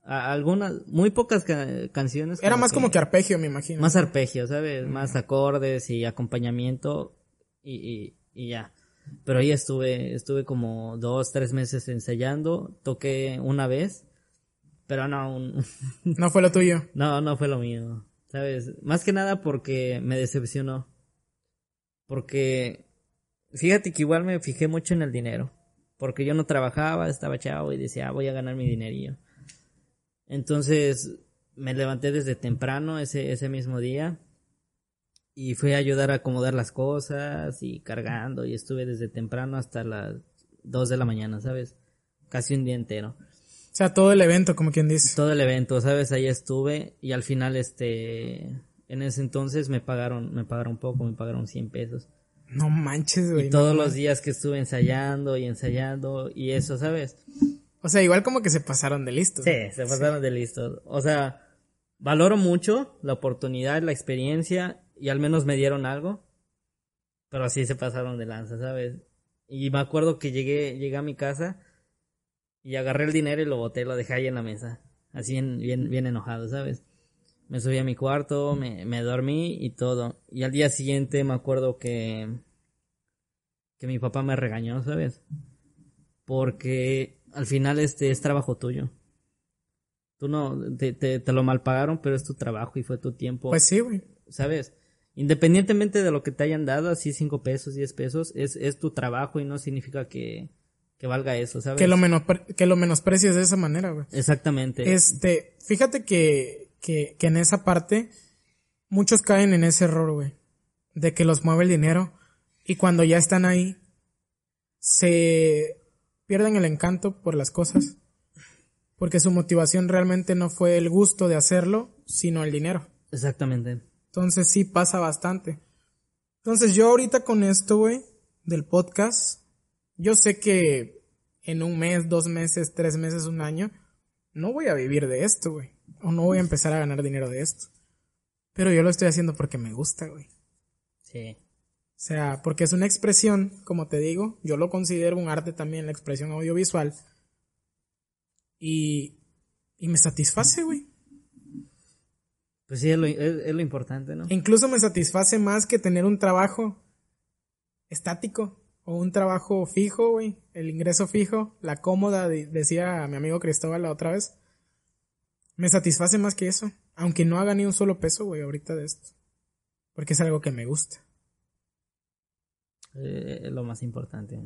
S2: algunas, muy pocas canciones.
S1: Era más como que arpegio, me imagino.
S2: Más arpegio, ¿sabes? Más acordes y acompañamiento y, y ya. Pero ahí estuve, estuve como dos, tres meses ensayando, toqué una vez, pero no. [LAUGHS]
S1: no fue lo tuyo.
S2: No, no fue lo mío, ¿sabes? Más que nada porque me decepcionó. Porque, fíjate que igual me fijé mucho en el dinero. Porque yo no trabajaba, estaba chavo y decía, ah, voy a ganar mi dinerillo. Entonces, me levanté desde temprano ese, ese mismo día y fui a ayudar a acomodar las cosas y cargando y estuve desde temprano hasta las 2 de la mañana, ¿sabes? Casi un día entero.
S1: O sea, todo el evento, como quien dice.
S2: Todo el evento, ¿sabes? Ahí estuve y al final, este, en ese entonces me pagaron, me pagaron poco, me pagaron 100 pesos.
S1: No manches, güey.
S2: Y todos los días que estuve ensayando y ensayando y eso, ¿sabes?
S1: O sea, igual como que se pasaron de listos.
S2: Sí, se pasaron de listos. O sea, valoro mucho la oportunidad, la experiencia y al menos me dieron algo. Pero así se pasaron de lanza, ¿sabes? Y me acuerdo que llegué, llegué a mi casa y agarré el dinero y lo boté, lo dejé ahí en la mesa. Así bien, bien, bien enojado, ¿sabes? Me subí a mi cuarto, me, me dormí y todo. Y al día siguiente me acuerdo que, que mi papá me regañó, ¿sabes? Porque al final este es trabajo tuyo. Tú no, te, te, te lo malpagaron, pero es tu trabajo y fue tu tiempo.
S1: Pues sí, güey.
S2: ¿Sabes? Independientemente de lo que te hayan dado, así cinco pesos, diez pesos, es, es tu trabajo y no significa que, que valga eso, ¿sabes?
S1: Que lo, que lo menosprecies de esa manera, güey.
S2: Exactamente.
S1: Este, fíjate que, que, que en esa parte, muchos caen en ese error, güey. De que los mueve el dinero y cuando ya están ahí, se pierden el encanto por las cosas. Porque su motivación realmente no fue el gusto de hacerlo, sino el dinero.
S2: Exactamente.
S1: Entonces sí pasa bastante. Entonces yo ahorita con esto, güey, del podcast, yo sé que en un mes, dos meses, tres meses, un año, no voy a vivir de esto, güey. O no voy a empezar a ganar dinero de esto. Pero yo lo estoy haciendo porque me gusta, güey.
S2: Sí.
S1: O sea, porque es una expresión, como te digo, yo lo considero un arte también, la expresión audiovisual. Y, y me satisface, güey.
S2: Pues sí, es lo, es, es lo importante, ¿no?
S1: Incluso me satisface más que tener un trabajo estático o un trabajo fijo, güey. El ingreso fijo, la cómoda, de- decía mi amigo Cristóbal la otra vez. Me satisface más que eso. Aunque no haga ni un solo peso, güey, ahorita de esto. Porque es algo que me gusta.
S2: Eh, lo más importante.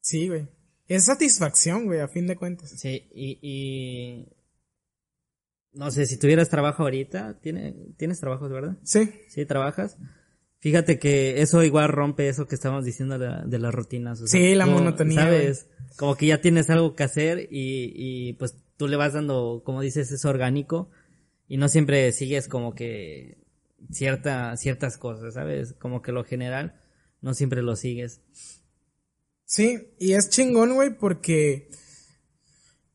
S1: Sí, güey. Es satisfacción, güey, a fin de cuentas.
S2: Sí, y, y no sé, si tuvieras trabajo ahorita, ¿tiene, tienes trabajos, verdad?
S1: Sí,
S2: Sí, trabajas. Fíjate que eso igual rompe eso que estábamos diciendo de, la- de las rutinas. o sea,
S1: Sí, la
S2: como,
S1: monotonía,
S2: ¿Sabes? Como que ya tienes algo que hacer y, y pues tú le vas dando, como dices, es orgánico y no siempre sigues como que cierta, ciertas cosas, ¿sabes? Como que lo general no siempre lo sigues.
S1: Sí, y es chingón, güey, porque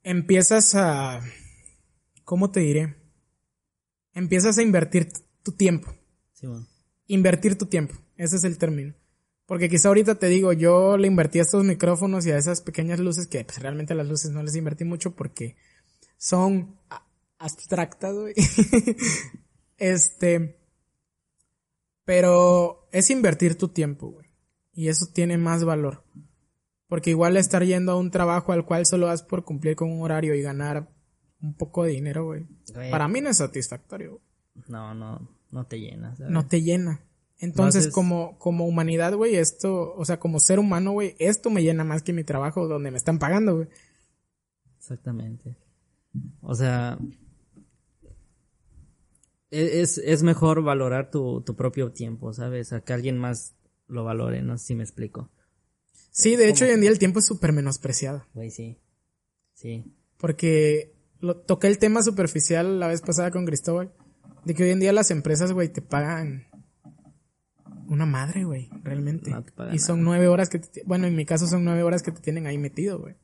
S1: empiezas a... ¿Cómo te diré? Empiezas a invertir tu tiempo.
S2: Sí, bueno.
S1: Invertir tu tiempo. Ese es el término. Porque quizá ahorita te digo, yo le invertí a estos micrófonos y a esas pequeñas luces que pues, realmente las luces no les invertí mucho porque son abstractas, güey. [LAUGHS] este... Pero es invertir tu tiempo, güey. Y eso tiene más valor. Porque igual estar yendo a un trabajo al cual solo vas por cumplir con un horario y ganar un poco de dinero, güey. Para mí no es satisfactorio. güey.
S2: No, no, no te llenas. ¿sabes?
S1: No te llena. Entonces, como, como humanidad, güey, esto, o sea, como ser humano, güey, esto me llena más que mi trabajo donde me están pagando, güey.
S2: Exactamente. O sea, e- es, es mejor valorar tu, tu propio tiempo, ¿sabes? A que alguien más lo valore, no sé si me explico.
S1: Sí, de hecho, hoy en día el tiempo es súper menospreciado.
S2: Güey, sí. Sí.
S1: Porque lo, toqué el tema superficial la vez pasada con Cristóbal. De que hoy en día las empresas, güey, te pagan una madre, güey, realmente.
S2: No
S1: y son nueve horas que te, bueno, en mi caso son nueve horas que te tienen ahí metido, güey.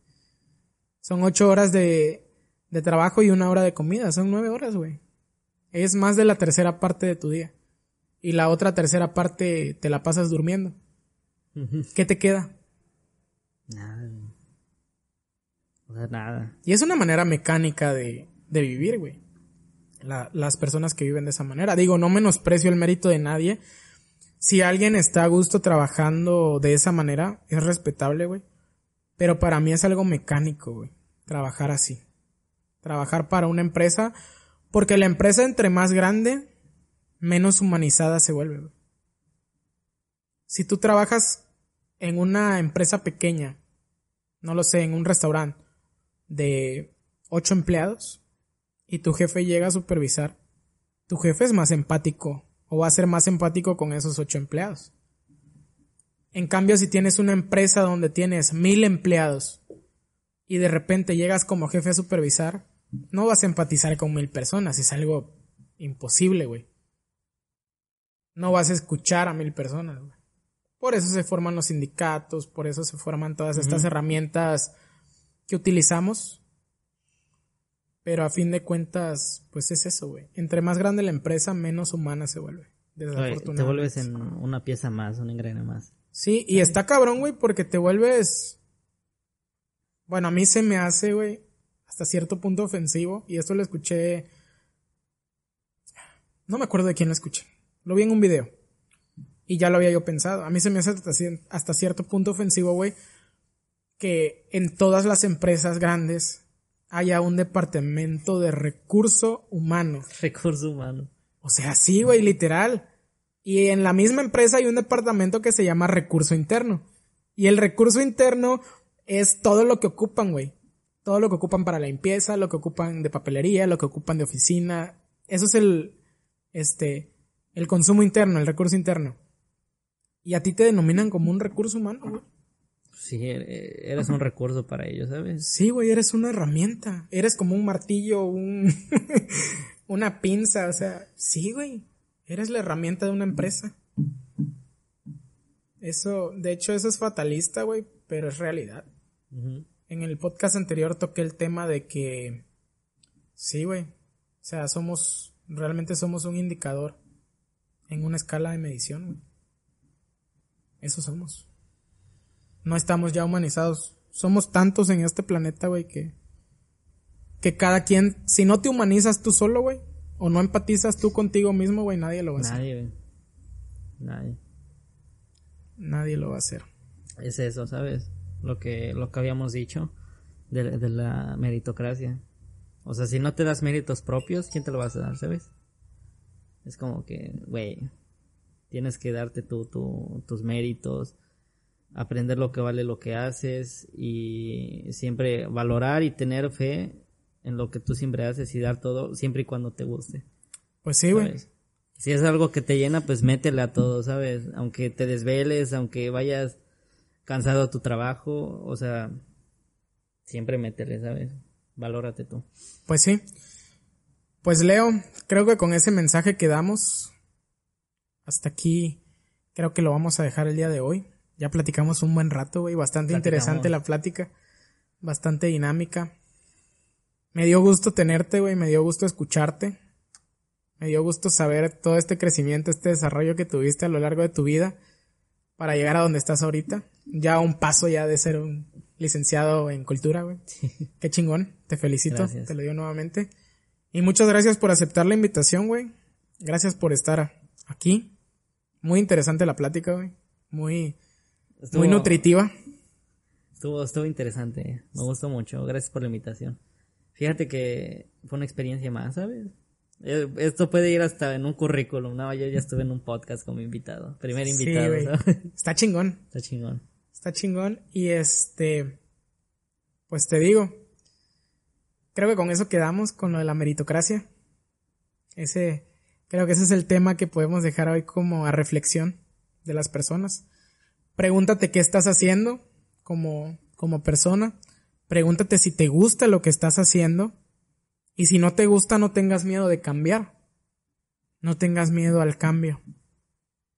S1: Son ocho horas de, de trabajo y una hora de comida. Son nueve horas, güey. Es más de la tercera parte de tu día. Y la otra tercera parte te la pasas durmiendo. ¿Qué te queda?
S2: Nada. O sea, nada.
S1: Y es una manera mecánica de, de vivir, güey. La- las personas que viven de esa manera. Digo, no menosprecio el mérito de nadie. Si alguien está a gusto trabajando de esa manera, es respetable, güey. Pero para mí es algo mecánico, güey. Trabajar así. Trabajar para una empresa. Porque la empresa entre más grande, menos humanizada se vuelve. Si tú trabajas en una empresa pequeña, no lo sé, en un restaurante de ocho empleados y tu jefe llega a supervisar, tu jefe es más empático o va a ser más empático con esos ocho empleados. En cambio, si tienes una empresa donde tienes mil empleados y de repente llegas como jefe a supervisar, no vas a empatizar con mil personas, es algo imposible, güey. No vas a escuchar a mil personas, güey. Por eso se forman los sindicatos, por eso se forman todas estas herramientas que utilizamos. Pero a fin de cuentas, pues es eso, güey. Entre más grande la empresa, menos humana se vuelve.
S2: Güey, te
S1: Desafortunadamente.
S2: vuelves en una pieza más, un engrane más.
S1: Sí, y está cabrón, güey, porque te vuelves. Bueno, a mí se me hace, güey, hasta cierto punto ofensivo. Y esto lo escuché No me acuerdo de quién lo escuché. Lo vi en un video. Y ya lo había yo pensado. A mí se me hace hasta, cierto punto ofensivo, güey, que en todas las empresas grandes haya un departamento de recurso humano.
S2: Recurso humano.
S1: O sea, sí, güey, literal. Y en la misma empresa hay un departamento que se llama recurso interno. Y el recurso interno es todo lo que ocupan, güey. Todo lo que ocupan para la limpieza, lo que ocupan de papelería, lo que ocupan de oficina. Eso es el, este, el consumo interno, el recurso interno. Y a ti te denominan como un recurso humano, güey.
S2: Sí, e-, eres un recurso para ellos, ¿sabes?
S1: Sí, güey, eres una herramienta. Eres como un martillo, un [LAUGHS] una pinza, o sea, sí, güey. Eres la herramienta de una empresa. Eso, de hecho, eso es fatalista, güey, pero es realidad. En el podcast anterior toqué el tema de que, sí, güey. O sea, somos, realmente somos un indicador en una escala de medición, güey. Eso somos. No estamos ya humanizados. Somos tantos en este planeta, güey, que, que cada quien, si no te humanizas tú solo, güey, o no empatizas tú contigo mismo, güey, nadie lo va a hacer.
S2: Nadie, güey. Nadie.
S1: Nadie lo va a hacer.
S2: Es eso, ¿sabes? Lo que, lo que habíamos dicho de, de la meritocracia. O sea, si no te das méritos propios, ¿quién te lo va a dar, sabes? Es como que, güey, tienes que darte tu, tus méritos, aprender lo que vale lo que haces y siempre valorar y tener fe en lo que tú siempre haces y dar todo siempre y cuando te guste.
S1: Pues sí, güey.
S2: Si es algo que te llena, pues métele a todo, ¿sabes? Aunque te desveles, aunque vayas cansado a tu trabajo, o sea, siempre métele, ¿sabes? Valórate tú.
S1: Pues sí. Pues Leo, creo que con ese mensaje que damos, hasta aquí creo que lo vamos a dejar el día de hoy. Ya platicamos un buen rato, güey, bastante interesante la plática, bastante dinámica. Me dio gusto tenerte, güey, me dio gusto escucharte. Me dio gusto saber todo este crecimiento, este desarrollo que tuviste a lo largo de tu vida para llegar a donde estás ahorita. Ya un paso ya de ser un licenciado en cultura, güey. Qué chingón, te felicito, te lo digo nuevamente. Y muchas gracias por aceptar la invitación, güey. Gracias por estar aquí. Muy interesante la plática, güey. Muy, muy nutritiva.
S2: Estuvo, estuvo interesante. Me gustó mucho. Gracias por la invitación. Fíjate que fue una experiencia más, ¿sabes? Eh, esto puede ir hasta en un currículum, ¿no? Yo ya estuve en un podcast como invitado. Primer invitado,
S1: Está chingón.
S2: Está chingón.
S1: Está chingón. Y este. Pues te digo. Creo que con eso quedamos, con lo de la meritocracia. Ese. Creo que ese es el tema que podemos dejar hoy como a reflexión de las personas. Pregúntate qué estás haciendo como, como persona Pregúntate si te gusta lo que estás haciendo y si no te gusta no tengas miedo de cambiar. No tengas miedo al cambio.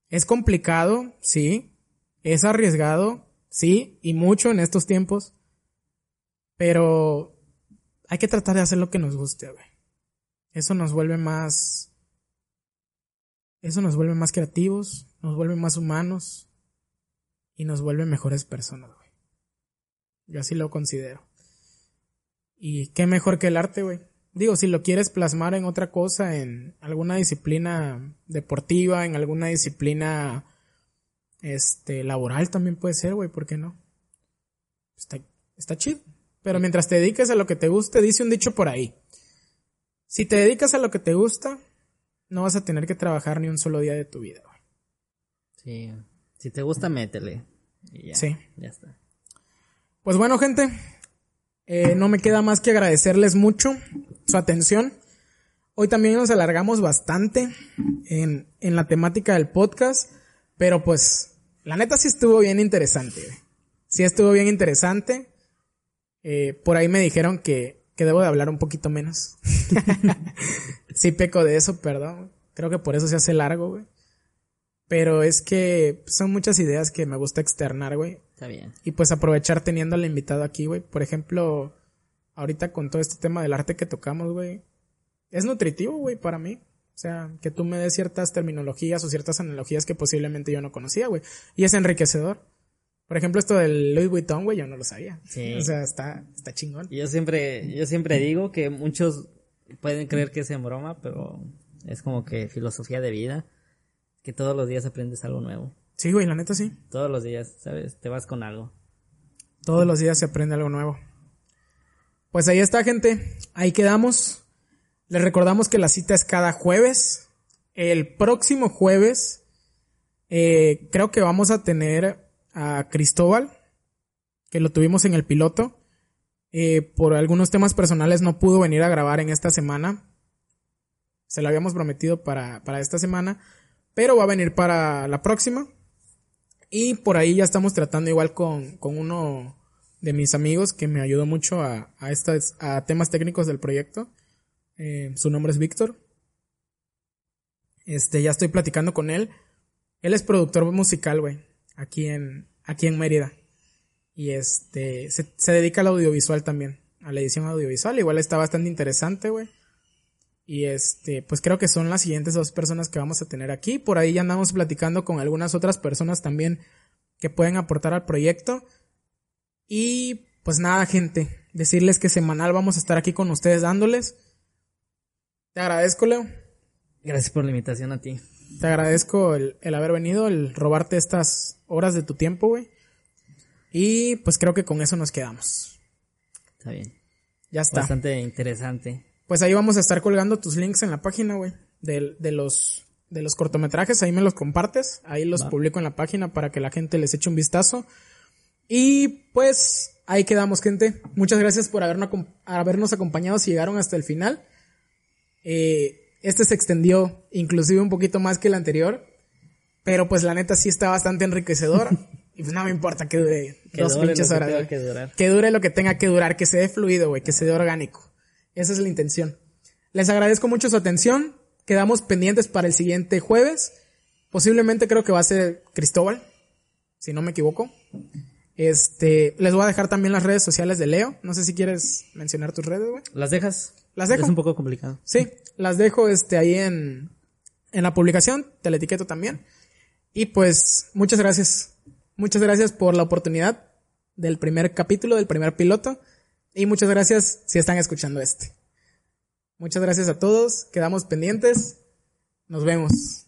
S1: Es complicado, sí. Es arriesgado, sí, y mucho en estos tiempos. Pero hay que tratar de hacer lo que nos guste, güey. Eso nos vuelve más... Eso nos vuelve más creativos, nos vuelve más humanos y nos vuelve mejores personas. Yo así lo considero. Y qué mejor que el arte, güey. Digo, si lo quieres plasmar en otra cosa, en alguna disciplina deportiva, en alguna disciplina este laboral también puede ser, güey, ¿por qué no? Está, está chido. Pero mientras te dediques a lo que te guste, dice un dicho por ahí. Si te dedicas a lo que te gusta, no vas a tener que trabajar ni un solo día de tu vida, güey.
S2: Sí. Si te gusta, métele. sí. Ya está.
S1: Pues bueno, gente, eh, no me queda más que agradecerles mucho su atención. Hoy también nos alargamos bastante en, en la temática del podcast, pero pues la neta sí estuvo bien interesante. Sí estuvo bien interesante. Eh, por ahí me dijeron que, que debo de hablar un poquito menos. [LAUGHS] sí peco de eso, perdón. Creo que por eso se hace largo, güey. Pero es que son muchas ideas que me gusta externar, güey.
S2: Está bien.
S1: Y pues aprovechar teniendo al invitado aquí, güey. Por ejemplo, ahorita con todo este tema del arte que tocamos, güey. Es nutritivo, güey, para mí. O sea, que tú me des ciertas terminologías o ciertas analogías que posiblemente yo no conocía, güey. Y es enriquecedor. Por ejemplo, esto del Louis Vuitton, güey, yo no lo sabía. Sí. O sea, está, está chingón.
S2: Yo siempre, yo siempre digo que muchos pueden creer que es en broma, pero Es como que filosofía de vida, que todos los días aprendes algo nuevo.
S1: Sí, güey, la neta sí.
S2: Todos los días, ¿sabes? Te vas con algo.
S1: Todos los días se aprende algo nuevo. Pues ahí está, gente. Ahí quedamos. Les recordamos que la cita es cada jueves. El próximo jueves eh, creo que vamos a tener a Cristóbal, que lo tuvimos en el piloto. Eh, por algunos temas personales no pudo venir a grabar en esta semana. Se lo habíamos prometido para, para esta semana, pero va a venir para la próxima. Y por ahí ya estamos tratando igual con, con uno de mis amigos que me ayudó mucho a, a, estas, a temas técnicos del proyecto. Eh, su nombre es Víctor. Este, ya estoy platicando con él. Él es productor musical, güey, aquí en, aquí en Mérida. Y este, se, se dedica al audiovisual también, a la edición audiovisual. Igual está bastante interesante, güey. Y este, pues creo que son las siguientes dos personas que vamos a tener aquí. Por ahí ya andamos platicando con algunas otras personas también que pueden aportar al proyecto. Y pues nada, gente, decirles que semanal vamos a estar aquí con ustedes dándoles. Te agradezco, Leo.
S2: Gracias por la invitación a ti.
S1: Te agradezco el, el haber venido, el robarte estas horas de tu tiempo, güey. Y pues creo que con eso nos quedamos.
S2: Está bien.
S1: Ya está.
S2: Bastante interesante.
S1: Pues ahí vamos a estar colgando tus links en la página, güey. De, de, los, de los cortometrajes, ahí me los compartes. Ahí los
S2: Va.
S1: publico en la página para que la gente les eche un vistazo. Y pues ahí quedamos, gente. Muchas gracias por habernos, habernos acompañado si llegaron hasta el final. Eh, este se extendió inclusive un poquito más que el anterior. Pero pues la neta sí está bastante enriquecedor. [LAUGHS] y pues no me importa que dure
S2: Que
S1: dos
S2: dure
S1: pinches horas.
S2: que durar.
S1: Que dure lo que tenga que durar, que se dé fluido, güey, que se dé orgánico. Esa es la intención. Les agradezco mucho su atención. Quedamos pendientes para el siguiente jueves. Posiblemente creo que va a ser Cristóbal, si no me equivoco. Este, les voy a dejar también las redes sociales de Leo. No sé si quieres mencionar tus redes, güey.
S2: ¿Las dejas?
S1: Las dejo.
S2: Es un poco complicado.
S1: Sí, las dejo este ahí en, en la publicación, te la etiqueto también. Y pues, muchas gracias. Muchas gracias por la oportunidad del primer capítulo, del primer piloto. Y muchas gracias si están escuchando este. Muchas gracias a todos, quedamos pendientes. Nos vemos.